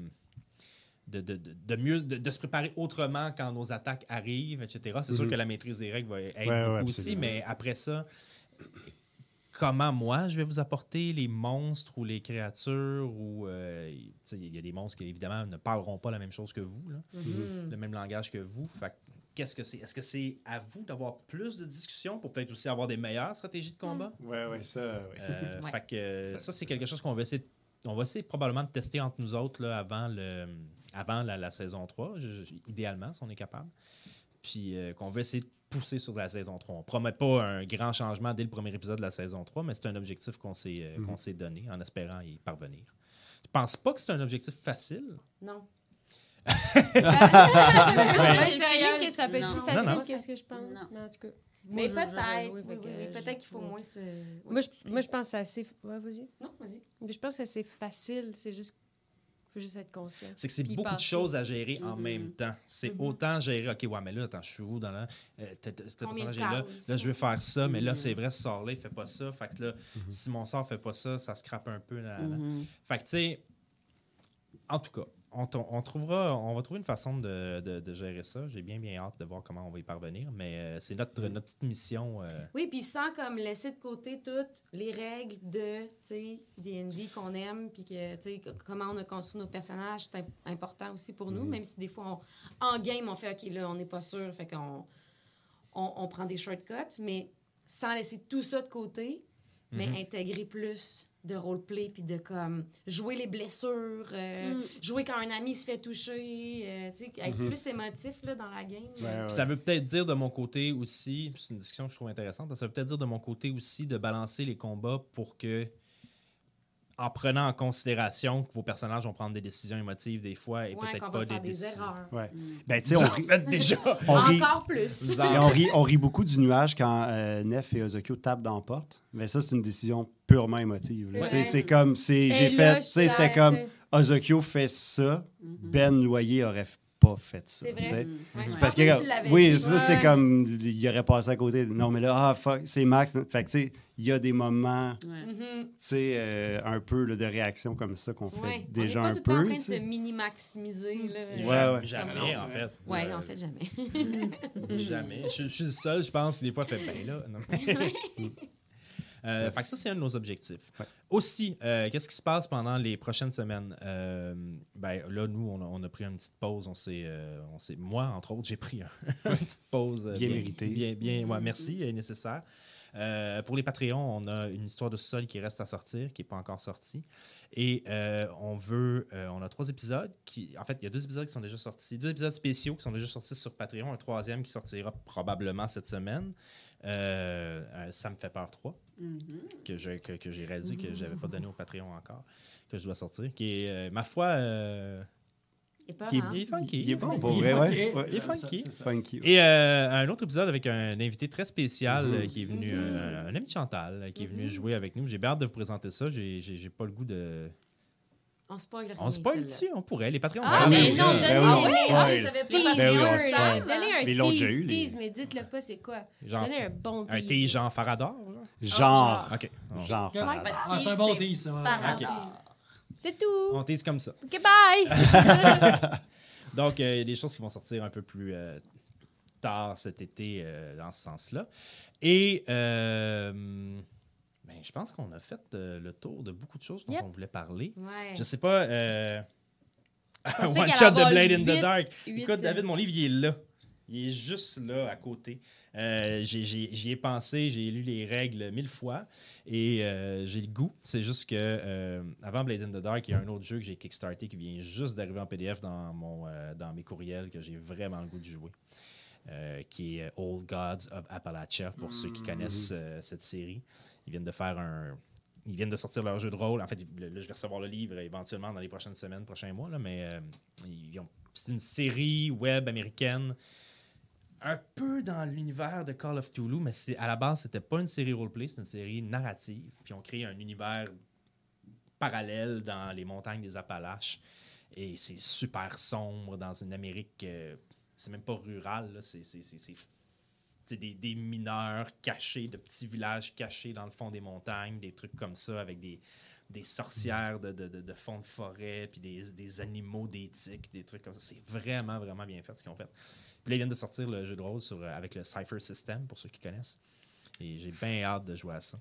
de, de- de- mieux de, de se préparer autrement quand nos attaques arrivent, etc. C'est sûr Mhm. que la maîtrise des règles va aider Ouais, ouais, beaucoup aussi, absolument. mais après ça, comment moi je vais vous apporter les monstres ou les créatures ou euh, il y a des monstres qui évidemment ne parleront pas la même chose que vous, là, Mhm. le même langage que vous. Fait que, qu'est-ce que c'est? Est-ce que c'est à vous d'avoir plus de discussions pour peut-être aussi avoir des meilleures stratégies de combat? Ouais, ouais, ça, ouais. euh, Ouais. fait que, Ça- ça, c'est quelque chose qu'on va essayer, on va essayer probablement de tester entre nous autres là, avant, le, avant la, la saison 3, je- je- idéalement, si on est capable. Puis euh, qu'on va essayer de pousser sur la saison 3. On promet pas un grand changement dès le premier épisode de la saison 3, mais c'est un objectif qu'on s'est euh, qu'on s'est donné en espérant y parvenir. Je pense pas que c'est un objectif facile? Non. Ouais, Ouais, c'est sérieux que ça peut être Non. plus facile non. qu'est-ce que je pense. Non. Mais en tout cas. Mais moi, peut-être, oui, oui, oui, peut-être qu'il faut moins se... Moi je, moi, je pense que c'est assez. Ouais, vas-y. Non, vas-y. Mais je pense que c'est facile. C'est juste. Faut juste être conscient. C'est que c'est beaucoup de choses à gérer en Mhm. même temps. C'est Mhm. autant gérer, OK, ouais, mais là, attends, je suis où dans la. Euh, personnage là? Là, je vais faire ça, mais là, Mhm. c'est vrai, ce sort-là, il fait pas ça. Fait que là, si mon sort fait pas ça, ça scrape un peu. là, là. Fait que, tu sais, en tout cas, on, trouvera, on va trouver une façon de, de- de gérer ça. J'ai bien, bien hâte de voir comment on va y parvenir, mais euh, c'est notre, notre petite mission. euh, Oui, puis sans comme laisser de côté toutes les règles de, D&D qu'on aime, puis que, comment on a construit nos personnages, c'est im- important aussi pour nous, même si des fois, on- en game, on fait, OK, là, on n'est pas sûr, fait qu'on on, on prend des shortcuts, mais sans laisser tout ça de côté, mais Mhm. intégrer plus de roleplay, puis de, comme, jouer les blessures, euh, Mm. jouer quand un ami se fait toucher, euh, tu sais, être Mhm. plus émotif, là, dans la game. Ouais, ouais. Ça veut peut-être dire de mon côté aussi, c'est une discussion que je trouve intéressante, ça veut peut-être dire de mon côté aussi de balancer les combats pour que, en prenant en considération que vos personnages vont prendre des décisions émotives des fois et Ouais, peut-être pas va des faire des décisions. erreurs. Ouais. Mm. Ben, tu sais, on en rit, déjà. on rit, Encore plus. Et on rit, on rit beaucoup du nuage quand euh, Nef et Ozokyo tapent dans la porte. Mais ça, c'est une décision purement émotive. C'est comme, j'ai fait, je tu sais, c'était comme. Ozokyo fait ça, Mhm. Ben Loyer aurait pas fait ça. C'est vrai. tu. Ouais, Ouais. Parce que, tu oui, c'est ça, tu sais, comme, il aurait passé à côté. Non, mais là, ah, fuck, c'est Max. Fait que, tu sais, il y a des moments, tu Ouais. Mhm. sais, euh, un peu là, de réaction comme ça qu'on fait Ouais. déjà on un pas tout le temps en peu. train tu de se mini-maximiser. là. Ouais, Jamais, ouais. jamais, Comme- en fait. Ouais, Euh, en fait, jamais. Jamais. Je, je suis le seul, je pense, que des fois, fait ben là. Non, mais- Euh, fait que ça, c'est un de nos objectifs. Ouais. Aussi, euh, qu'est-ce qui se passe pendant les prochaines semaines? Euh, ben, là, nous, on a, on a pris une petite pause. On s'est, euh, on s'est- moi, entre autres, j'ai pris un- une petite pause. euh, Bien méritée. Bien, bien, ouais, merci, elle est nécessaire. Euh, pour les Patreons, on a une histoire de sol qui reste à sortir, qui n'est pas encore sortie. Et euh, on veut. euh, on a trois épisodes qui. En fait, il y a deux épisodes qui sont déjà sortis. Deux épisodes spéciaux qui sont déjà sortis sur Patreon. Un troisième qui sortira probablement cette semaine. Euh, euh, ça me fait peur 3, Mhm. que, je, que, que j'ai réalisé que je n'avais pas donné au Patreon encore, que je dois sortir. Qui est, euh, ma foi, euh, Et pas qui est, hein? il est funky. Il est bon pour Il vrai, est ouais. Il est funky. c'est ça. Funky. Et euh, un autre épisode avec un invité très spécial Mhm. euh, qui est venu, euh, un ami de Chantal, qui est venu jouer avec nous. J'ai bien hâte de vous présenter ça. J'ai j'ai- j'ai pas le goût de. On spoil rien. On spoil dessus, on pourrait. Les Patreons, Ah, savent mais déjà. non, Ben donnez oui, un Ben. Donnez un Mais ils l'ont déjà tease, tease, mais dites-le pas c'est quoi? Genre, Donnez un bon un tease. tease genre Farador. genre? Genre. OK. On- Genre. Ah, c'est un bon tease. C'est tout. On tease comme ça. OK, bye. Donc, euh, il y a des choses qui vont sortir un peu plus euh, tard cet été euh, dans ce sens-là. Et ben, je pense qu'on a fait euh, le tour de beaucoup de choses dont Yep. on voulait parler. Ouais. Je sais pas. Euh... One shot de Blade in the Dark. Écoute, David, mon livre, il est là. Il est juste là, à côté. Euh, J'y ai, pensé, j'ai lu les règles mille fois et euh, j'ai le goût. C'est juste que euh, avant Blade in the Dark, il y a un autre jeu que j'ai kickstarté qui vient juste d'arriver en PDF dans, mon, euh, dans mes courriels que j'ai vraiment le goût de jouer. euh, qui est Old Gods of Appalachia, pour ceux qui connaissent euh, cette série. Ils viennent de faire un, ils viennent de sortir leur jeu de rôle. En fait, je vais recevoir le livre éventuellement dans les prochaines semaines, prochains mois, là, mais euh, c'est une série web américaine un peu dans l'univers de Call of Cthulhu, mais à la base, c'était pas une série roleplay, c'est une série narrative. Puis on crée un univers parallèle dans les montagnes des Appalaches. Et c'est super sombre dans une Amérique, euh, c'est même pas rural, c'est- c'est- c'est des, des mineurs cachés, de petits villages cachés dans le fond des montagnes, des trucs comme ça, avec des, des sorcières de, de, de, de fond de forêt, puis des, des animaux, des tiques, des trucs comme ça. C'est vraiment, vraiment bien fait ce qu'ils ont fait. Puis là, ils viennent de sortir le jeu de rôle sur, euh, avec le Cypher System, pour ceux qui connaissent. Et j'ai bien hâte de jouer à ça.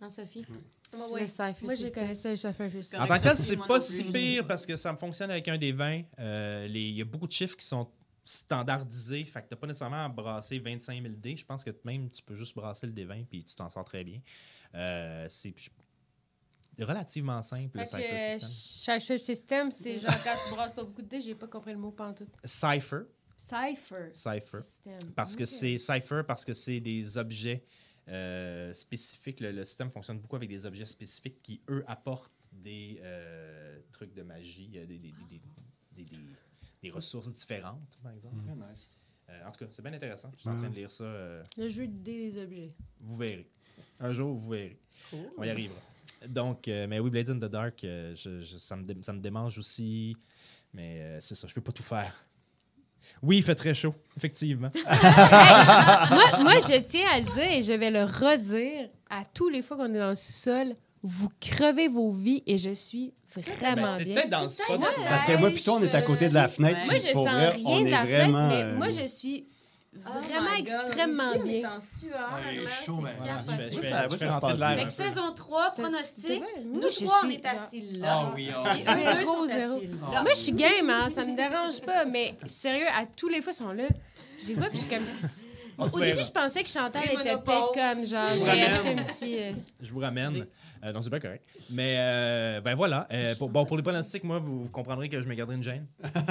Hein, Sophie? Le ouais. Cypher Moi, System. connais ça, un peu ça. En tant que tel, ça, c'est pas si pire parce que ça me fonctionne avec un des 20. Euh, Il y a beaucoup de chiffres qui sont standardisés. Fait que t'as pas nécessairement à brasser 25 000 dés. Je pense que même tu peux juste brasser le D20 puis tu t'en sors très bien. Euh, c'est relativement simple, le Fait Cypher que System. Cypher System, c'est genre quand tu brasses pas beaucoup de dés, j'ai pas compris le mot pantoute. Cypher, Cypher. Cypher. Système. Parce que c'est Cypher, parce que c'est des objets euh, spécifiques. Le, le système fonctionne beaucoup avec des objets spécifiques qui, eux, apportent des euh, trucs de magie, des, des, des, des, des- ressources différentes, par exemple. Mm. Euh, en tout cas, c'est bien intéressant. Je suis en train de lire ça. euh, Le jeu des objets. vous verrez. Un jour, vous verrez. On y arrivera. Donc, euh, mais oui, Blades in the Dark, euh, je- je- ça, me dé- ça me démange aussi. Mais euh, c'est ça, je peux pas tout faire. Oui, il fait très chaud, effectivement. moi, moi, je tiens à le dire et je vais le redire à tous les fois qu'on est dans le sous-sol. Vous crevez vos vies et je suis vraiment Ben, bien. peut-être dans le spot. Parce que moi, plutôt, on est à côté de la fenêtre. Puis Moi, je pour sens vrai, rien on de la fenêtre, vraiment, mais euh, moi, je suis Oh vraiment God, extrêmement ici, on bien. est en sueur, Ouais, là, chaud, mais- Voilà, je fais- je Moi, fais- ça- je ça se passe bien. Fait saison 3, C'est- pronostic, nous je trois, on est assis Ah là. oui, Et ah eux Zéro, deux sont zéro. assis là. Ah. Moi, je suis game, hein, ça me dérange pas, mais sérieux, à tous les fois, ils sont là. Je les vois, puis je suis comme. Au, début, je pensais que Chantal était peut-être comme genre. Je ramène. acheté un petit. euh, Je vous ramène. Euh, donc, c'est pas correct. Mais, euh, ben voilà. Euh, pour, bon, pour les pronostics, moi, vous, comprendrez que je me garderai une gêne.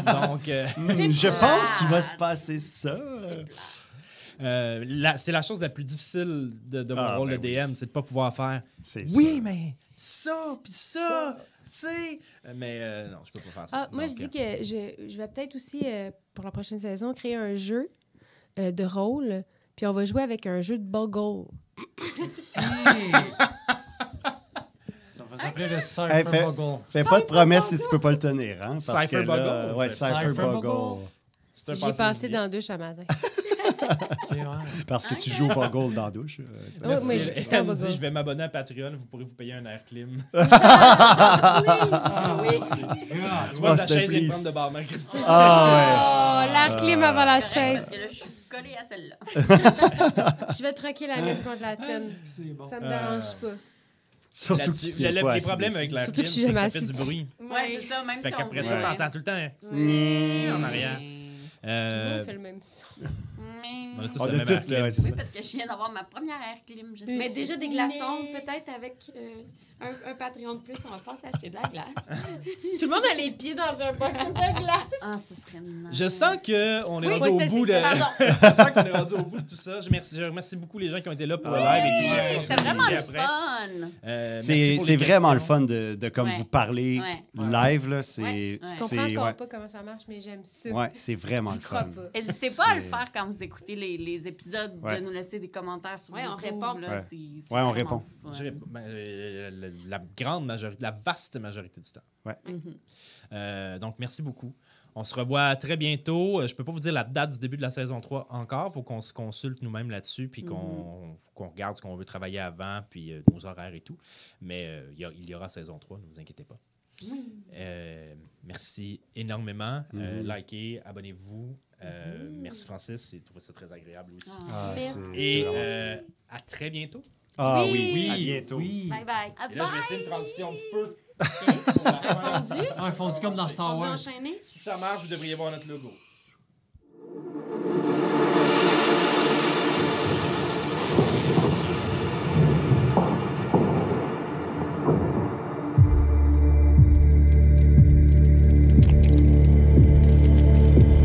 Donc, euh, Hmm, je pense qu'il va se passer ça. euh, la- c'est la chose la plus difficile de, de mon Ah, rôle ben de DM, c'est de pas pouvoir faire C'est Oui, ça. mais ça, puis ça, tu sais. Euh, Mais euh, non, je peux pas faire ça. Ah, moi, je Donc, dis que je, je vais peut-être aussi, euh, pour la prochaine saison, créer un jeu euh, de rôle, puis on va jouer avec un jeu de Boggle. Ça va s'appeler le Hey, Cypher fais- pas de promesses si tu peux pas le tenir. Hein, parce Cypher que là, Boggle? Ouais, Cypher Cypher Boggle? Boggle. c'est un J'ai passé passé bien. dans la douche ce matin. Ok, ouais. Parce que tu joues au Boggle dans la douche. euh, c'est- Ouais, je- Elle ah, me dit, je vais m'abonner à Patreon, vous pourrez vous payer un air clim. Ah, tu vois, Oh, te chaise plaît. prendre de barman, Christine. Ah Oh, l'air clim avant la chaise. Parce que là, je suis collée à celle-là. Je vais troquer la mienne contre la tienne. Bon. Ça me Euh, dérange pas. ouais. Surtout que le- le- pas les problèmes avec Surtout clim, c'est que ça fait du bruit. Ouais, c'est ça, même Fait si peut- ça, Ouais. t'entends tout le temps. Mmh. en arrière. Tout le Euh, monde fait le même son. on a tous On le a même air clim. ouais, c'est Oui, ça. parce que je viens d'avoir ma première air clim. Mais déjà des glaçons, peut-être avec euh, un, un Patreon de plus, on va pas s'acheter de la glace. Tout le monde a les pieds dans un bucket de glace. Ah, ce serait nice. Je sens qu'on est Oui, rendu au bout de. je sens qu'on est rendu au bout de tout ça. Je remercie, je remercie beaucoup les gens qui ont été là pour le live et C'était vraiment le fun. Euh, C'est vraiment le questions. fun de, de comme Ouais. vous parler Ouais. live. là. C'est Ouais. Ouais. Je comprends encore ouais. pas comment ça marche, mais j'aime ça. Ouais, c'est vraiment le fun. N'hésitez pas à le faire quand vous écoutez les, les épisodes, Ouais. de nous laisser des commentaires sur Ouais, on répond. là, Ouais. on répond. La, grande majorité, la vaste majorité du temps. Mhm. Euh, donc, merci beaucoup. On se revoit très bientôt. Euh, Je peux pas vous dire la date du début de la saison 3 encore. Il faut qu'on se consulte nous-mêmes là-dessus, puis qu'on qu'on regarde ce qu'on veut travailler avant, puis euh, nos horaires et tout. Mais euh, il y a- il y aura saison 3, ne vous inquiétez pas. Euh, merci énormément. Euh, Mhm. likez, abonnez-vous. Euh, Merci Francis, j'ai trouvé ça très agréable aussi. Ah. Ah, Et euh, à très bientôt. Ah oui, Oui. oui, à bientôt. Oui. Bye bye. Et là, je vais bye. essayer une transition de feu. Fondu? Un fondu comme dans Star Wars. enchaîné? Si ça marche, vous devriez voir notre logo.